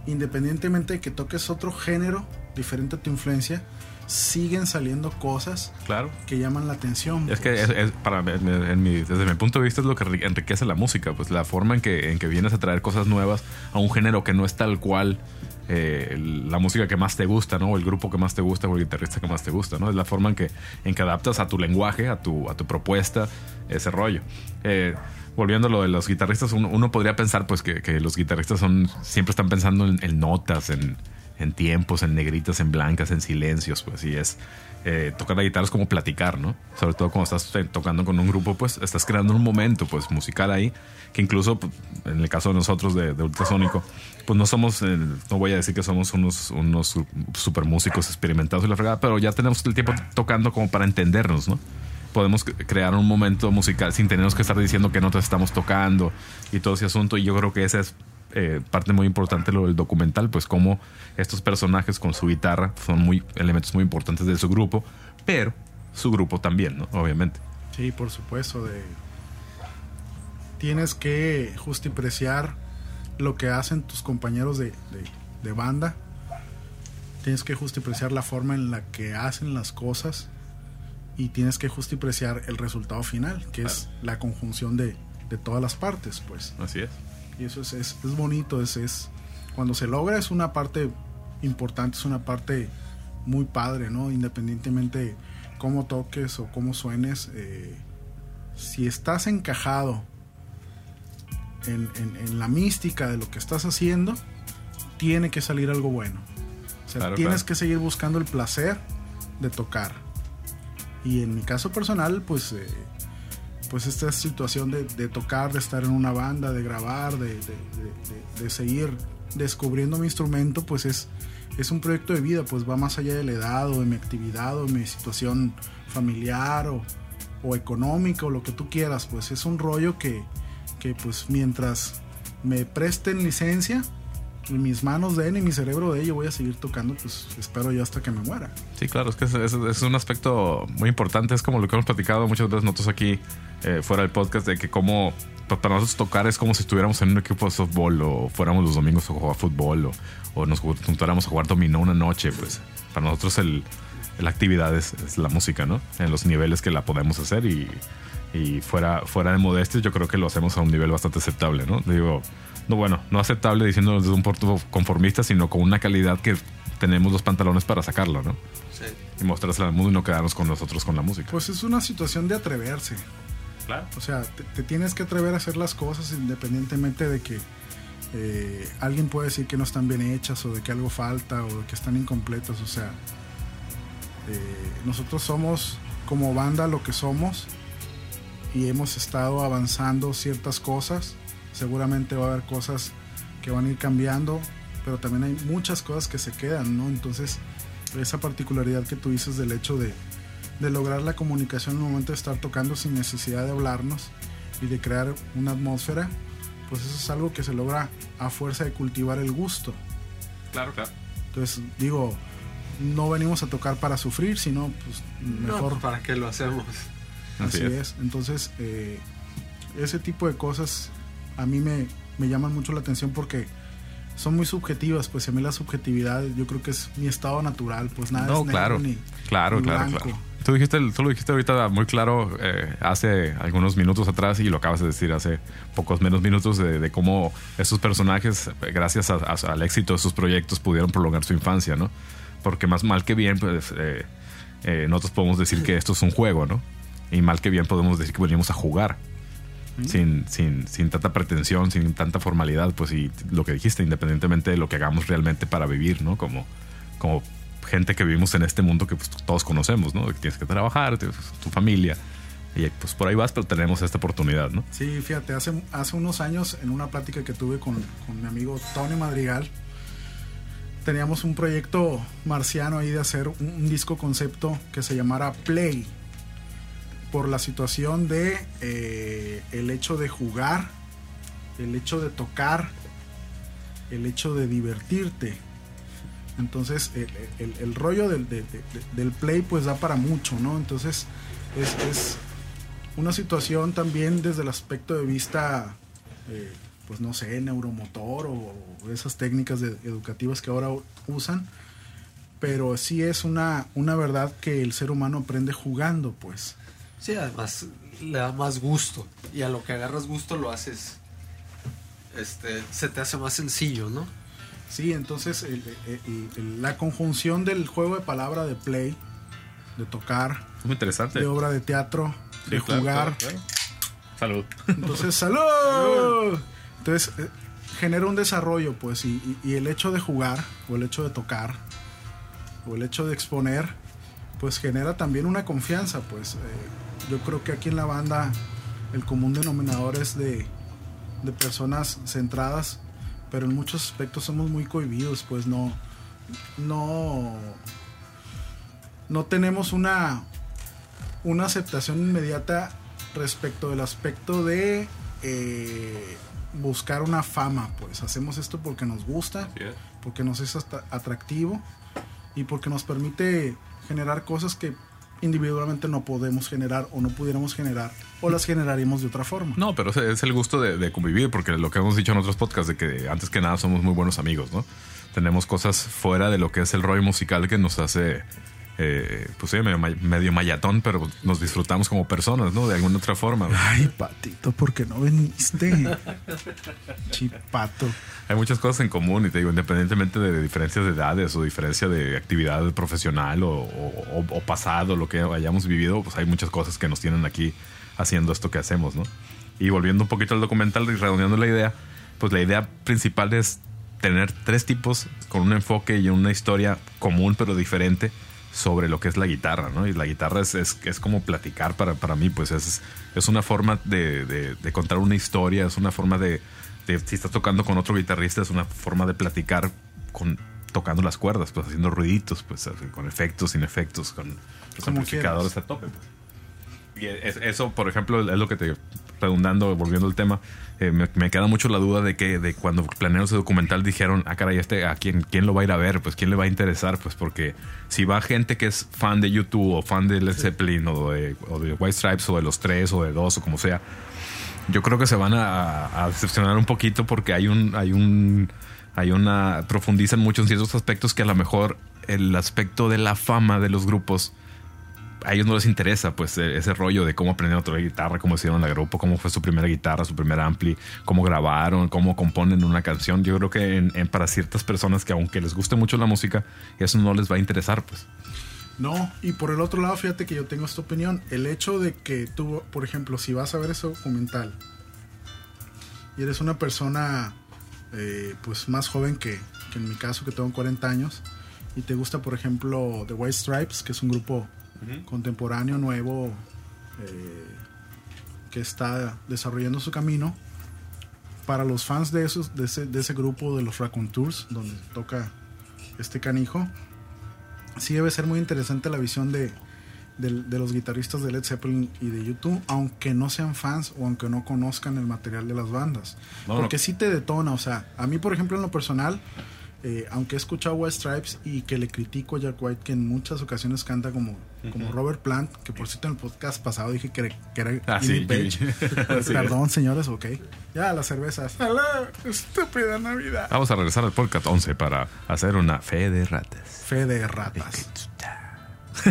independientemente de que toques otro género diferente a tu influencia, siguen saliendo cosas Claro. que llaman la atención. Es que es, es para en mi- desde mi punto de vista es lo que enri- enriquece la música, pues la forma en que, en que vienes a traer cosas nuevas a un género que no es tal cual eh, la música que más te gusta, ¿no? O el grupo que más te gusta o el guitarrista que más te gusta, ¿no? Es la forma en que, en que adaptas a tu lenguaje, a tu, a tu propuesta, ese rollo. Eh, volviendo a lo de los guitarristas, uno, uno podría pensar pues que, que los guitarristas son siempre están pensando en, en notas, en, en tiempos, en negritas, en blancas, en silencios, pues y es eh, tocar la guitarra es como platicar, ¿no? Sobre todo cuando estás eh, tocando con un grupo, pues estás creando un momento pues musical ahí que incluso pues, en el caso de nosotros de, de Ultrasónico, pues no somos, eh, no voy a decir que somos unos, unos super músicos experimentados y la fregada, pero ya tenemos el tiempo tocando como para entendernos, ¿no? podemos cre- crear un momento musical sin tenernos que estar diciendo qué notas estamos tocando y todo ese asunto. Y yo creo que esa es eh, parte muy importante lo del documental, pues cómo estos personajes con su guitarra son muy elementos muy importantes de su grupo, pero su grupo también, ¿no? Obviamente. Sí, por supuesto. De... Tienes que justipreciar lo que hacen tus compañeros de, de- de banda. Tienes que justipreciar la forma en la que hacen las cosas. Y tienes que justipreciar el resultado final, que es la conjunción de, de todas las partes, pues. Así es. Y eso es, es, es bonito, es, es cuando se logra es una parte importante, es una parte muy padre, ¿no? Independientemente cómo toques o cómo suenes, eh, si estás encajado en, en- en la mística de lo que estás haciendo, tiene que salir algo bueno. O sea, Claro, tienes claro. que seguir buscando el placer de tocar. Y en mi caso personal, pues, eh, pues esta situación de, de tocar, de estar en una banda, de grabar, de, de- seguir descubriendo mi instrumento, pues es, es un proyecto de vida, pues va más allá de la edad o de mi actividad o de mi situación familiar o, o económica o lo que tú quieras, pues es un rollo que, que pues mientras me presten licencia, en mis manos den y mi cerebro de ello voy a seguir tocando, pues espero yo hasta que me muera. Sí, claro, es que es, un aspecto muy importante. Es como lo que hemos platicado muchas veces nosotros aquí eh, fuera del podcast, de que como pa- para nosotros tocar es como si estuviéramos en un equipo de softball o fuéramos los domingos a jugar fútbol o, o nos juntáramos a jugar dominó una noche. Pues para nosotros el, la actividad es, es la música, ¿no? En los niveles que la podemos hacer y, y fuera, fuera de modestia yo creo que lo hacemos a un nivel bastante aceptable, ¿no? Digo, no bueno, no aceptable diciéndolo desde un punto conformista, sino con una calidad que tenemos los pantalones para sacarlo, ¿no? Sí. y mostrársela al mundo y no quedarnos con nosotros con la música. Pues es una situación de atreverse. claro. O sea, te, te tienes que atrever a hacer las cosas independientemente de que eh, alguien puede decir que no están bien hechas o de que algo falta o de que están incompletas. O sea, eh, nosotros somos como banda lo que somos y hemos estado avanzando ciertas cosas. Seguramente va a haber cosas que van a ir cambiando, pero también hay muchas cosas que se quedan, ¿no? Entonces, esa particularidad que tú dices del hecho de, de lograr la comunicación en el momento de estar tocando sin necesidad de hablarnos y de crear una atmósfera, pues eso es algo que se logra a fuerza de cultivar el gusto. Claro, claro. Entonces, digo, no venimos a tocar para sufrir, sino pues mejor No, ¿para qué lo hacemos? Así es. Entonces, eh, ese tipo de cosas a mí me, me llaman mucho la atención porque son muy subjetivas. Pues a mí la subjetividad yo creo que es mi estado natural. Pues nada No, es negro claro. ni, Claro, ni claro, claro. Tú, dijiste, tú lo dijiste ahorita muy claro eh, hace algunos minutos atrás y lo acabas de decir hace pocos menos minutos de, de cómo estos personajes, gracias a- a- al éxito de sus proyectos, pudieron prolongar su infancia, ¿no? Porque más mal que bien, pues eh, eh, nosotros podemos decir que esto es un juego, ¿no? Y mal que bien podemos decir que venimos a jugar. Sin, sin, sin tanta pretensión, sin tanta formalidad, pues y lo que dijiste, independientemente de lo que hagamos realmente para vivir, ¿no? Como, como gente que vivimos en este mundo que pues, todos conocemos, ¿no? Que tienes que trabajar, tienes tu familia, y pues por ahí vas, pero tenemos esta oportunidad, ¿no? Sí, fíjate, hace, hace unos años en una plática que tuve con, con mi amigo Tony Madrigal, teníamos un proyecto marciano ahí de hacer un, un disco concepto que se llamara Play, por la situación de eh, el hecho de jugar, el hecho de tocar, el hecho de divertirte. Entonces el, rollo del, de- de- del play pues da para mucho, ¿no? Entonces es, es una situación también desde el aspecto de vista, eh, pues no sé, neuromotor o, esas técnicas educativas que ahora usan, pero sí es una verdad que el ser humano aprende jugando, pues. Sí, además le da más gusto. Y a lo que agarras gusto lo haces. Este, se te hace más sencillo, ¿no? Sí, entonces el- el- el- la conjunción del juego de palabra de play, de tocar, Es muy interesante. de obra de teatro, de jugar, Salud. Entonces, ¡salud! Entonces, eh, genera un desarrollo, pues, y, y- y el hecho de jugar, o el hecho de tocar, o el hecho de exponer, pues genera también una confianza, pues. Eh, yo creo que aquí en la banda el común denominador es de, de personas centradas, pero en muchos aspectos somos muy cohibidos, pues no, no, no tenemos una, una aceptación inmediata respecto del aspecto de eh, buscar una fama, pues hacemos esto porque nos gusta, porque nos es atractivo y porque nos permite generar cosas que individualmente no podemos generar o no pudiéramos generar o las generaríamos de otra forma. No, pero es- el gusto de, de convivir, porque lo que hemos dicho en otros podcasts, de que antes que nada somos muy buenos amigos, ¿no? Tenemos cosas fuera de lo que es el rollo musical que nos hace, eh, pues sí, medio, medio mayatón, pero nos disfrutamos como personas, ¿no? De alguna otra forma. Ay, patito, ¿por qué no viniste? Chipato. Hay muchas cosas en común y te digo, independientemente de diferencias de edades o diferencia de actividad profesional o, o- o- o pasado, lo que hayamos vivido, pues hay muchas cosas que nos tienen aquí haciendo esto que hacemos, ¿no? Y volviendo un poquito al documental y redondeando la idea, pues la idea principal es tener tres tipos con un enfoque y una historia común pero diferente sobre lo que es la guitarra, ¿no? Y la guitarra es, es, es como platicar para, para mí, pues es, es una forma de, de- de contar una historia, es una forma de, de- si estás tocando con otro guitarrista, es una forma de platicar con tocando las cuerdas, pues haciendo ruiditos, pues con efectos, sin efectos, con los amplificadores a tope. pues. Y es- eso, por ejemplo, es lo que te redundando, volviendo al tema, eh, me, me queda mucho la duda de que de cuando planearon ese documental dijeron, ah, caray, este, ¿a quién, quién lo va a ir a ver? Pues, ¿quién le va a interesar? Pues, porque si va gente que es fan de YouTube o fan de Led Zeppelin o de, o de White Stripes o de los tres o de dos o como sea, yo creo que se van a, a decepcionar un poquito porque hay un, hay un, hay una, profundizan mucho en ciertos aspectos que a lo mejor el aspecto de la fama de los grupos a ellos no les interesa pues e- ese rollo de cómo aprendieron a tocar guitarra, cómo hicieron la grupo, cómo fue su primera guitarra, su primer ampli, cómo grabaron, cómo componen una canción. Yo creo que para ciertas personas que aunque les guste mucho la música, eso no les va a interesar pues. No, y por el otro lado, fíjate que yo tengo esta opinión. El hecho de que tú, por ejemplo, si vas a ver ese documental y eres una persona eh, pues más joven que, que en mi caso, que tengo 40 años, y te gusta, por ejemplo, The White Stripes, que es un grupo contemporáneo, nuevo, eh, que está desarrollando su camino, para los fans de, esos, de, ese, de ese grupo de los Raconteurs, donde toca este canijo, sí debe ser muy interesante la visión de, de, de los guitarristas de Led Zeppelin y de YouTube, aunque no sean fans o aunque no conozcan el material de las bandas. No, Porque no. sí te detona, o sea, a mí por ejemplo en lo personal, eh, aunque he escuchado White Stripes y que le critico a Jack White que en muchas ocasiones canta como, como Robert Plant, que por cierto en el podcast pasado dije que, era- que era Ah, Jimmy sí, Page. Jimmy. Perdón señores, ok. Ya, las cervezas. ¡Alá! Estúpida Navidad. Vamos a regresar al podcast 11 para hacer una fe de ratas. Fe de ratas.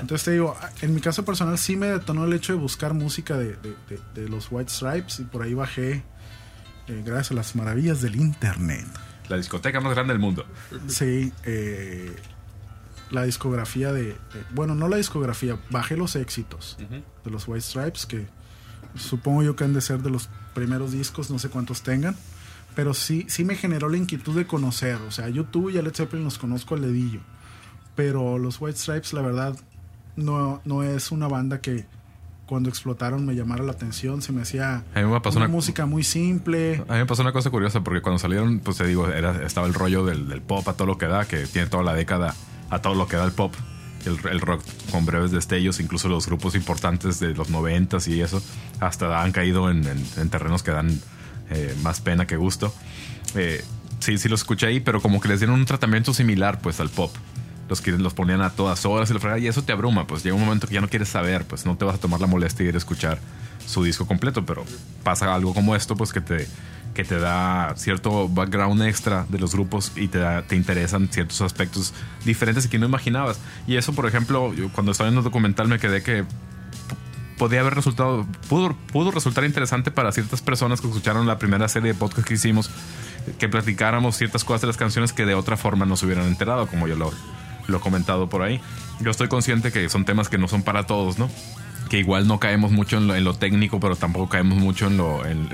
Entonces te digo, en mi caso personal sí me detonó el hecho de buscar música de, de- de- de los White Stripes y por ahí bajé, eh, gracias a las maravillas del internet, La discoteca más grande del mundo. sí, eh, la discografía de, de- Bueno, no la discografía, bajé los éxitos de los White Stripes, que supongo yo que han de ser de los primeros discos, no sé cuántos tengan. Pero sí, sí me generó la inquietud de conocer. O sea, YouTube y a Led Zeppelin los conozco al dedillo. Pero los White Stripes, la verdad, no, no es una banda que cuando explotaron me llamara la atención. Se me hacía A mí me pasó una una- música muy simple. A mí me pasó una cosa curiosa porque cuando salieron, pues te digo, era, estaba el rollo del, del pop a todo lo que da, que tiene toda la década a todo lo que da el pop, el, el rock con breves destellos, incluso los grupos importantes de los noventas y eso, hasta han caído en, en- en terrenos que dan eh, más pena que gusto. Eh, sí, sí los escuché ahí, pero como que les dieron un tratamiento similar pues al pop. Los ponían a todas horas y, fregaba, y eso te abruma, pues llega un momento que ya no quieres saber, pues no te vas a tomar la molestia de ir a escuchar su disco completo, pero pasa algo como esto, pues que te, que te da cierto background extra de los grupos y te, te interesan ciertos aspectos diferentes que no imaginabas. Y eso, por ejemplo, cuando estaba viendo el documental me quedé que podía haber resultado, pudo, pudo resultar interesante para ciertas personas que escucharon la primera serie de podcast que hicimos, que platicáramos ciertas cosas de las canciones que de otra forma no se hubieran enterado, como yo lo, lo comentado por ahí. Yo estoy consciente que son temas que no son para todos, ¿no? Que igual no caemos mucho en lo, en lo técnico, pero tampoco caemos mucho en, lo, en-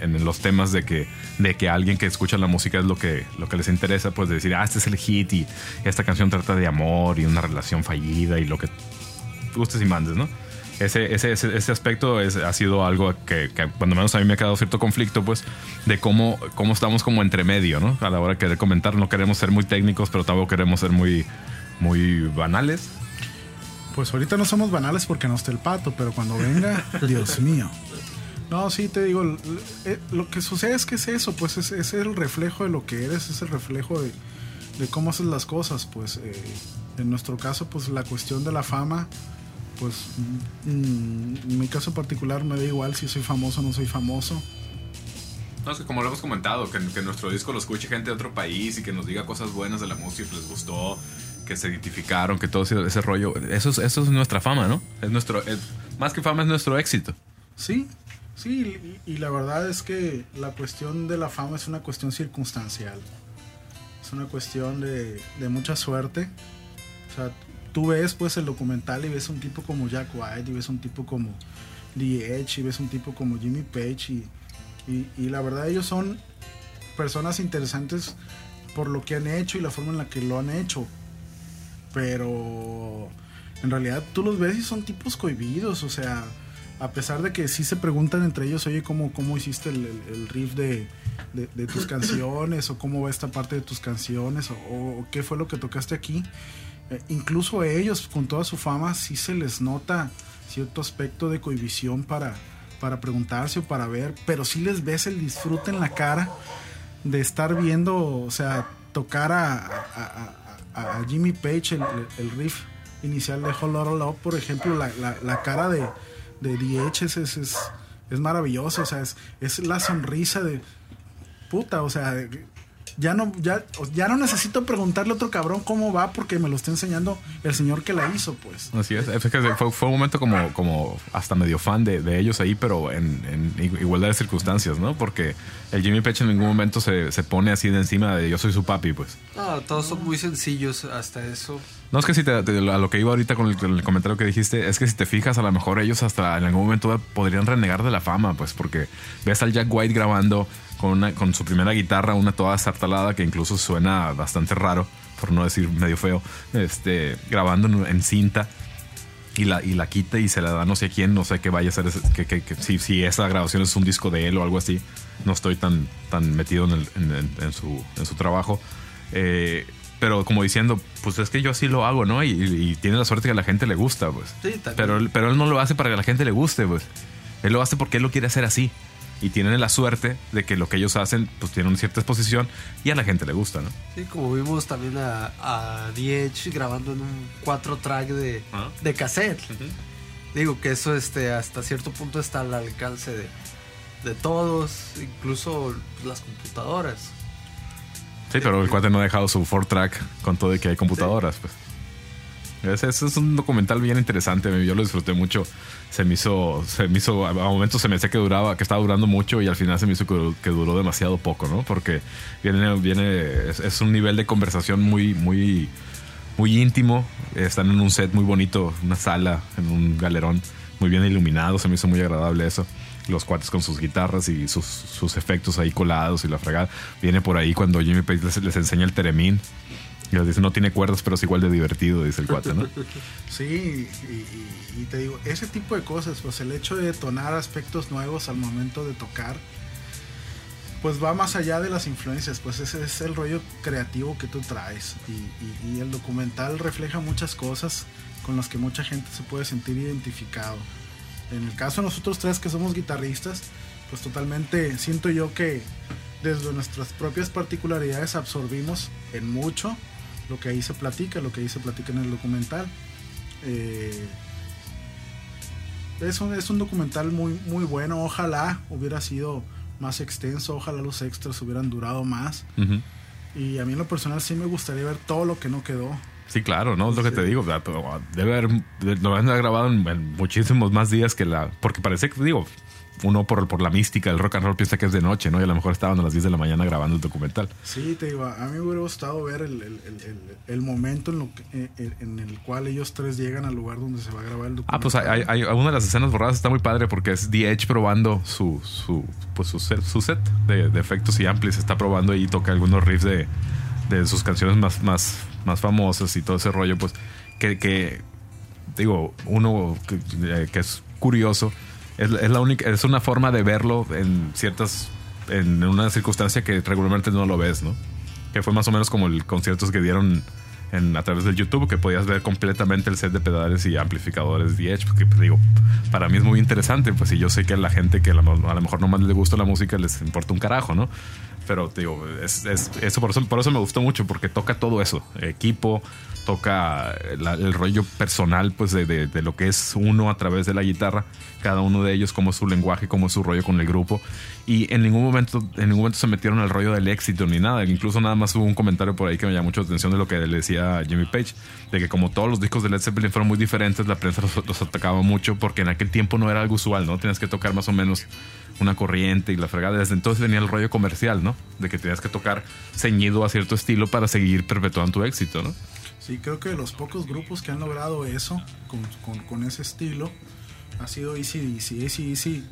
en los temas de que, de que alguien que escucha la música es lo que, lo que les interesa, pues de decir, ah, este es el hit y esta canción trata de amor y una relación fallida y lo que gustes y mandes, ¿no? Ese, ese, ese, ese aspecto es, ha sido algo que, que cuando menos a mí me ha quedado cierto conflicto, pues, de cómo, cómo estamos como entre medio, ¿no? A la hora de querer comentar, no queremos ser muy técnicos, pero tampoco queremos ser muy, muy banales. Pues ahorita no somos banales porque no está el pato, pero cuando venga, Dios mío. No, sí, te digo, eh, lo que sucede es que es eso, pues es, es el reflejo de lo que eres, es el reflejo de, de cómo haces las cosas, pues eh, en nuestro caso, pues la cuestión de la fama, pues mm, en mi caso particular me da igual si soy famoso o no soy famoso. No, es que como lo hemos comentado, que, que nuestro disco lo escuche gente de otro país y que nos diga cosas buenas de la música que les gustó, que se identificaron, que todo ese, ese rollo, eso es, eso es nuestra fama, ¿no? Es nuestro, es- más que fama es nuestro éxito. Sí, sí, y, y la verdad es que la cuestión de la fama es una cuestión circunstancial. Es una cuestión de, de mucha suerte. O sea, tú ves pues el documental y ves un tipo como Jack White y ves un tipo como The Edge y ves un tipo como Jimmy Page y, y, y la verdad ellos son personas interesantes por lo que han hecho y la forma en la que lo han hecho. pero en realidad tú los ves y son tipos cohibidos, o sea, a pesar de que sí se preguntan entre ellos, oye, ¿cómo, cómo hiciste el, el- el riff de, de- de tus canciones? ¿O cómo va esta parte de tus canciones? ¿O, o qué fue lo que tocaste aquí? Eh, incluso ellos, con toda su fama, sí se les nota cierto aspecto de cohibición para, para preguntarse o para ver, pero sí les ves el disfrute en la cara de estar viendo, o sea, tocar a, Jimmy Page el, riff inicial de Whole Lotta Love, por ejemplo, la, la- cara de, de DH es, es, es, es maravillosa, o sea, es, es la sonrisa de puta, o sea, ya no, ya, ya no necesito preguntarle a otro cabrón cómo va porque me lo está enseñando el señor que la hizo, pues. Así es. Es que fue, fue un momento como, como hasta medio fan de, de ellos ahí, pero en, en igu- igualdad de circunstancias, ¿no? Porque el Jimmy Page en ningún momento se, se pone así de encima de yo soy su papi, pues. No, todos son muy sencillos hasta eso. No es que si te, te- a lo que iba ahorita con el, con el comentario que dijiste, es que si te fijas, a lo mejor ellos hasta en algún momento podrían renegar de la fama, pues, porque ves al Jack White grabando con, una, con su primera guitarra, una toda sartalada que incluso suena bastante raro, por no decir medio feo, este, grabando en, en cinta. Y la, y la quita y se la da no sé a quién, no sé qué vaya a ser, ese- que, que- que- si, si esa grabación es un disco de él o algo así. No estoy tan, tan metido en, el- en- en- en su, en su trabajo. Eh, pero como diciendo, pues es que yo así lo hago, ¿no? Y, y tiene la suerte que a la gente le gusta, pues. Sí. Pero, pero él no lo hace para que a la gente le guste, pues. Él lo hace porque él lo quiere hacer así. Y tienen la suerte de que lo que ellos hacen, pues tiene una cierta exposición y a la gente le gusta, ¿no? Sí, como vimos también a, a DH grabando en un 4 track de, Ajá. de cassette. Digo que eso este, hasta cierto punto está al alcance de, de todos, incluso las computadoras. Sí, pero el cuate no ha dejado su 4-track con todo de que hay computadoras, pues. Ese, es un documental bien interesante, yo lo disfruté mucho. Se me hizo, se me hizo, a momentos se me decía que duraba, que estaba durando mucho y al final se me hizo que, que duró demasiado poco, ¿no? Porque viene, viene, es, es un nivel de conversación muy, muy, muy íntimo. Están en un set muy bonito, una sala, en un galerón muy bien iluminado. Se me hizo muy agradable eso. Los cuates con sus guitarras y sus, sus efectos ahí colados y la fregada. Viene por ahí cuando Jimmy Page les, les enseña el teremín. Y dice, no tiene cuerdas, pero es igual de divertido, dice el cuate, ¿no? Sí, y- y te digo, ese tipo de cosas, pues el hecho de detonar aspectos nuevos al momento de tocar, pues va más allá de las influencias, pues ese es el rollo creativo que tú traes. Y, y- y el documental refleja muchas cosas con las que mucha gente se puede sentir identificado. En el caso de nosotros tres que somos guitarristas, pues totalmente siento yo que desde nuestras propias particularidades absorbimos en mucho lo que ahí se platica, lo que ahí se platica en el documental. Eh, es, un, es un documental muy, muy bueno. Ojalá hubiera sido más extenso. Ojalá los extras hubieran durado más. Ujú. Y a mí en lo personal sí me gustaría ver todo lo que no quedó. Sí, claro, ¿no? Es lo que te digo. Debe haber, lo han grabado en muchísimos más días que la. Porque parece que, digo, uno por, por la mística del rock and roll piensa que es de noche, ¿no? Y a lo mejor estaban a las 10 de la mañana grabando el documental. Sí, te digo, a mí me hubiera gustado ver el, el- el- el- momento en, lo que- eh, eh, en el cual ellos tres llegan al lugar donde se va a grabar el documental. Ah, pues hay, una de las escenas borradas está muy padre porque es The Edge probando su, su, pues su set, su set de, de efectos y amplis. Está probando y toca algunos riffs de, de sus canciones más, más, más famosas y todo ese rollo. Pues que, que digo, uno que, eh, que es curioso, es, es la única, es una forma de verlo en ciertas, en una circunstancia que regularmente no lo ves, ¿no? Que fue más o menos como el conciertos que dieron en, a través del YouTube, que podías ver completamente el set de pedales y amplificadores de Edge, porque pues, digo, para mí es muy interesante, pues y yo sé que a la gente que a lo, mejor no más le gusta la música les importa un carajo, ¿no? Pero digo, es, es- eso, por eso por eso me gustó mucho, porque toca todo eso, equipo, toca el rollo personal, pues de, de- lo que es uno a través de la guitarra, cada uno de ellos, cómo es su lenguaje, cómo es su rollo con el grupo, y en ningún momento, en ningún momento se metieron al rollo del éxito ni nada, incluso nada más hubo un comentario por ahí que me llamó mucho la atención de lo que le decía Jimmy Page, de que como todos los discos de Led Zeppelin fueron muy diferentes, la prensa los, los atacaba mucho porque en aquel tiempo no era algo usual, ¿no? Tenías que tocar más o menos una corriente y la fregada. Desde entonces venía el rollo comercial, ¿no? De que tenías que tocar ceñido a cierto estilo para seguir perpetuando tu éxito, ¿no? Sí, creo que de los pocos grupos que han logrado eso con, con- ese estilo ha sido Easy Easy. Easy Easy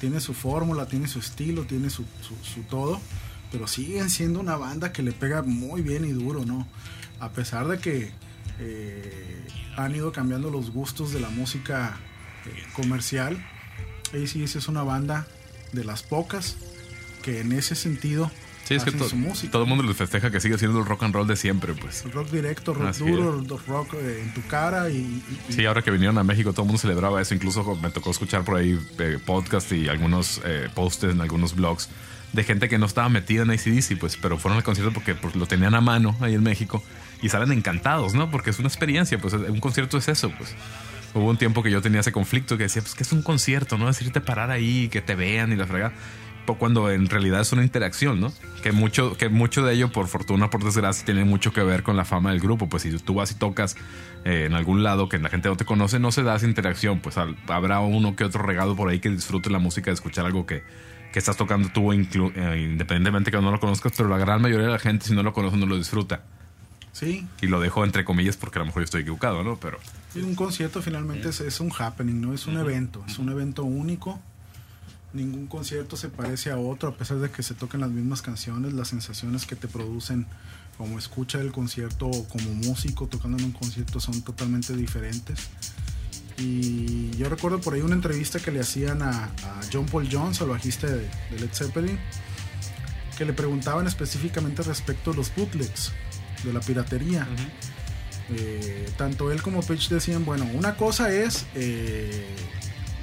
tiene su fórmula, tiene su estilo, tiene su, todo, pero siguen siendo una banda que le pega muy bien y duro, ¿no? A pesar de que eh, han ido cambiando los gustos de la música eh, comercial. ACDC es una banda de las pocas que en ese sentido Sí, es que to- música. todo el mundo les festeja que sigue siendo el rock and roll de siempre, pues. Rock directo, rock Así duro, rock eh, en tu cara y, y- Sí, ahora que vinieron a México todo el mundo celebraba eso. Incluso me tocó escuchar por ahí eh, podcast y algunos eh, posts en algunos blogs de gente que no estaba metida en ACDC, pues, pero fueron al concierto porque pues, lo tenían a mano ahí en México y salen encantados, ¿no? Porque es una experiencia, pues un concierto es eso, pues. Hubo un tiempo que yo tenía ese conflicto que decía, pues que es un concierto, ¿no? Decirte parar ahí, que te vean y la fregada. Cuando en realidad es una interacción, ¿no? Que mucho, que mucho de ello, por fortuna o por desgracia, tiene mucho que ver con la fama del grupo. Pues si tú vas y tocas eh, en algún lado que la gente no te conoce, no se da esa interacción. Pues al- habrá uno que otro regalo por ahí que disfrute la música de escuchar algo que, que estás tocando tú, inclu- eh, independientemente que no lo conozcas, pero la gran mayoría de la gente, si no lo conoce, no lo disfruta. sí, Y lo dejo entre comillas porque a lo mejor yo estoy equivocado, ¿no? Pero Y un concierto finalmente es, es un happening, no es un evento, es un evento único. Ningún concierto se parece a otro, a pesar de que se toquen las mismas canciones, las sensaciones que te producen como escucha del concierto o como músico tocando en un concierto son totalmente diferentes. Y yo recuerdo por ahí una entrevista que le hacían a, a John Paul Jones, al bajista de, de Led Zeppelin, que le preguntaban específicamente respecto a los bootlegs, de la piratería. Eh, tanto él como Page decían, bueno, una cosa es eh,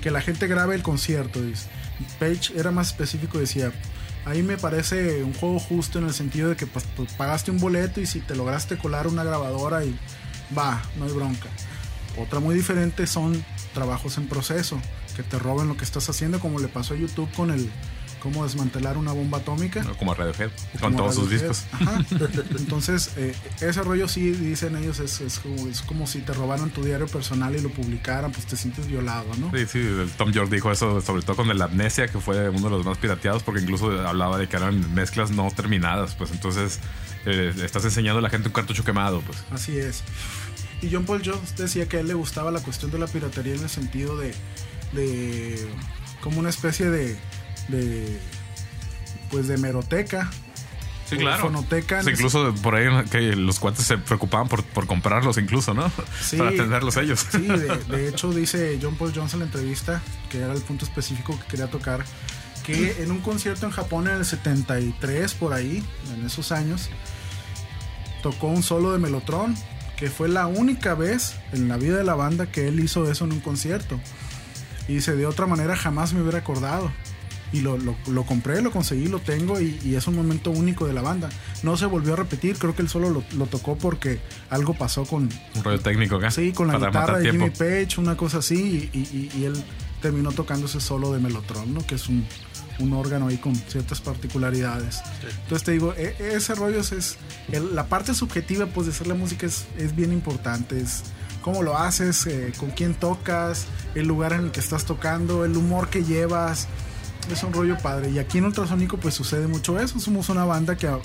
que la gente grabe el concierto. dice. Page era más específico, decía, ahí me parece un juego justo en el sentido de que pues, pagaste un boleto y si te lograste colar una grabadora y va, no hay bronca. Otra muy diferente son trabajos en proceso, que te roben lo que estás haciendo, como le pasó a YouTube con el cómo desmantelar una bomba atómica. como Radiohead, con Como todos sus discos. Ajá. Entonces, eh, ese rollo sí, dicen ellos, es, es como, es como si te robaran tu diario personal y lo publicaran, pues te sientes violado, ¿no? Sí, sí, el Tom York dijo eso, sobre todo con el Amnesia, que fue uno de los más pirateados, porque incluso hablaba de que eran mezclas no terminadas, pues entonces eh, estás enseñando a la gente un cartucho quemado, pues. Así es. Y John Paul Jones decía que a él le gustaba la cuestión de la piratería en el sentido de, de como una especie de, de pues de meroteca. Sí, claro. fonoteca Sí, incluso por ahí que los cuates se preocupaban por, por comprarlos, incluso, ¿no? Sí. Para atenderlos ellos. Sí, de, de hecho dice John Paul Jones en la entrevista, que era el punto específico que quería tocar, que en un concierto en Japón en el 73, por ahí, en esos años, tocó un solo de Melotron, que fue la única vez en la vida de la banda que él hizo eso en un concierto. Y dice, de otra manera jamás me hubiera acordado. Y lo, lo- lo compré, lo conseguí, lo tengo y, y es un momento único de la banda. No se volvió a repetir, creo que él solo lo, lo tocó porque algo pasó con, Un rollo técnico acá. Sí, con la para guitarra de tiempo. Jimmy Page, una cosa así, y, y- y él terminó tocando ese solo de Melotron, ¿no? Que es un, un órgano ahí con ciertas particularidades. Entonces te digo, e- ese rollo es, es- el- la parte subjetiva pues de hacer la música es, es bien importante, es cómo lo haces, eh, con quién tocas, el lugar en el que estás tocando, el humor que llevas. Es un rollo padre. Y aquí en Ultrasónico pues sucede mucho eso. Somos una banda que a,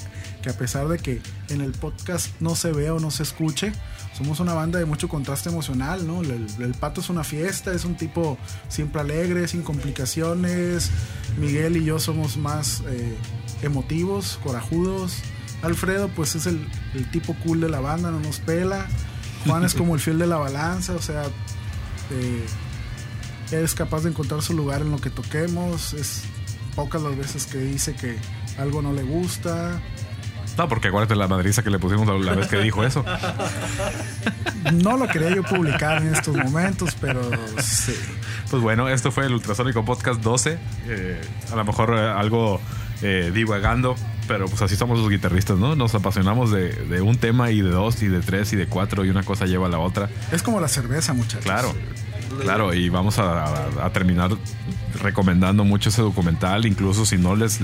que a pesar de que en el podcast no se ve o no se escuche, somos una banda de mucho contraste emocional, ¿no? El, el Pato es una fiesta, es un tipo siempre alegre, sin complicaciones. Miguel y yo somos más eh, emotivos, corajudos. Alfredo pues es el, el tipo cool de la banda, no nos pela. Juan es como el fiel de la balanza, o sea, eh, es capaz de encontrar su lugar en lo que toquemos. Es pocas las veces que dice que algo no le gusta. No, porque acuérdate la madriza que le pusimos la, la vez que dijo eso. No lo quería yo publicar en estos momentos, pero sí. Pues bueno, esto fue el Ultrasónico Podcast 12. Eh, a lo mejor eh, algo eh, divagando, pero pues así somos los guitarristas, ¿no? Nos apasionamos de, de un tema y de dos y de tres y de cuatro y una cosa lleva a la otra. Es como la cerveza, muchachos. Claro, claro, y vamos a, terminar recomendando mucho ese documental, incluso si no les,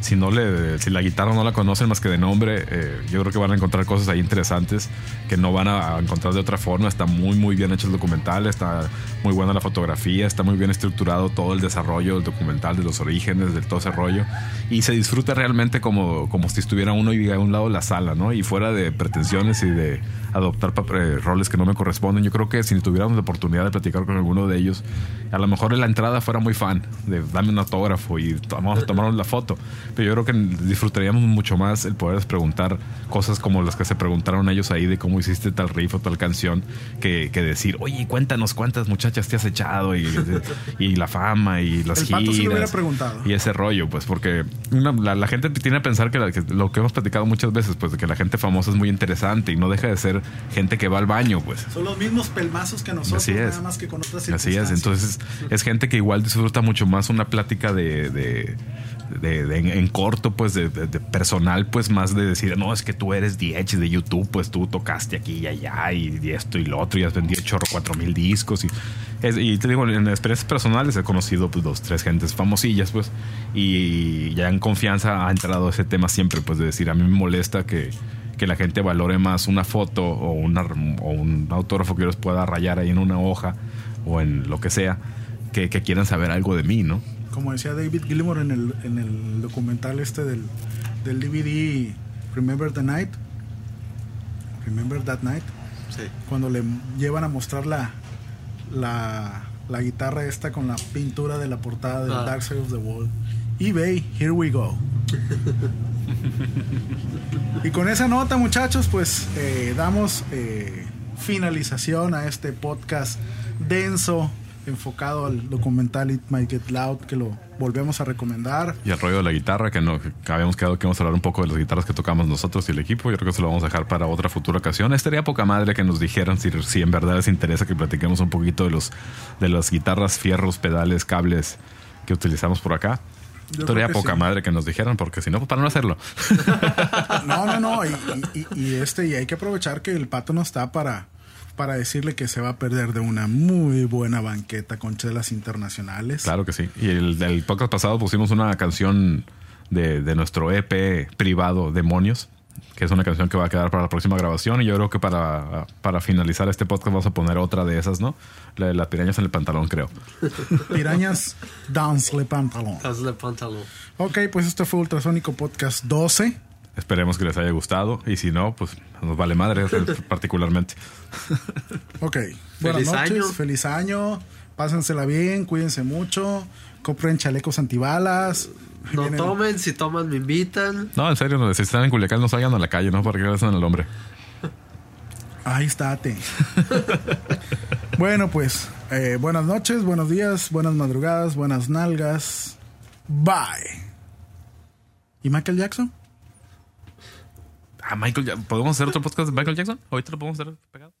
si no le, si la guitarra no la conocen más que de nombre, eh, yo creo que van a encontrar cosas ahí interesantes que no van a, encontrar de otra forma. Está muy, muy bien hecho el documental, está muy buena la fotografía, está muy bien estructurado todo el desarrollo del documental, de los orígenes, de todo ese rollo, y se disfruta realmente como, como si estuviera uno y a un lado de la sala, ¿no? Y fuera de pretensiones y de adoptar eh, roles que no me corresponden. Yo creo que si tuviéramos la oportunidad de platicar con alguno de ellos, a lo mejor la entrada fuera muy fácil fan, de dame un autógrafo y vamos a tomarnos la foto. Pero yo creo que disfrutaríamos mucho más el poder preguntar cosas como las que se preguntaron ellos ahí de cómo hiciste tal riff o tal canción, que, que decir, oye, cuéntanos cuántas muchachas te has echado y, y la fama y las El pato sí lo hubiera giras preguntado. y ese rollo, pues porque una- la, la gente tiene a pensar que, la- que lo que hemos platicado muchas veces, pues de que la gente famosa es muy interesante y no deja de ser gente que va al baño, pues. Son los mismos pelmazos que nosotros, Así es. nada más que con otras Así es, entonces es gente que igual disfruta mucho más una plática de, de- en, corto, pues de, personal, pues más de decir, no, es que tú eres DH de YouTube, pues tú tocaste aquí y allá y, esto y lo otro y has vendido chorro cuatro mil discos y te digo, en experiencias personales he conocido pues dos, tres gentes famosillas, pues y ya en confianza ha entrado ese tema siempre, pues de decir, a mí me molesta que que la gente valore más una foto o, una, o un autógrafo que yo les pueda rayar ahí en una hoja o en lo que sea, que, que quieran saber algo de mí, ¿no? Como decía David Gilmour en el, en el documental este del, del DVD Remember the Night. Remember that night. Sí. Cuando le llevan a mostrar la, la, la guitarra esta con la pintura de la portada del Ah. Dark Side of the Wall. eBay, here we go. y con esa nota, muchachos, pues eh, damos eh, finalización a este podcast denso, enfocado al documental It Might Get Loud, que lo volvemos a recomendar. Y el rollo de la guitarra, que, no, que habíamos quedado que íbamos a hablar un poco de las guitarras que tocamos nosotros y el equipo. Yo creo que eso lo vamos a dejar para otra futura ocasión. Estaría poca madre que nos dijeran si, si en verdad les interesa que platiquemos un poquito de los de las guitarras, fierros, pedales, cables que utilizamos por acá. Yo Estaría poca sí. madre que nos dijeran, porque si no, pues para no hacerlo. No, no, no. Y, y- y este, y hay que aprovechar que el pato no está para, para decirle que se va a perder de una muy buena banqueta con chelas internacionales. Claro que sí. Y el, el podcast pasado pusimos una canción de, de nuestro EP privado, Demonios, que es una canción que va a quedar para la próxima grabación. Y yo creo que para, para finalizar este podcast vamos a poner otra de esas, ¿no? La de las pirañas en el pantalón, creo. Pirañas, dance le pantalón. Hazle pantalón. Ok, pues este fue Ultrasónico Podcast 12. Esperemos que les haya gustado. Y si no, pues nos vale madre particularmente. Ok. Buenas Feliz noches, año. feliz año. Pásensela bien, cuídense mucho. Compren chalecos antibalas. No Vienen- tomen, si toman me invitan. No, en serio, no, si están en Culiacán no salgan a la calle, ¿no? Para que le hacen el hombre. Ahí está, te. bueno, pues, eh, buenas noches, buenos días, buenas madrugadas, buenas nalgas. Bye. ¿Y Michael Jackson? Ah, Michael, ¿podemos hacer otro podcast de Michael Jackson? Ahorita lo podemos hacer pegado.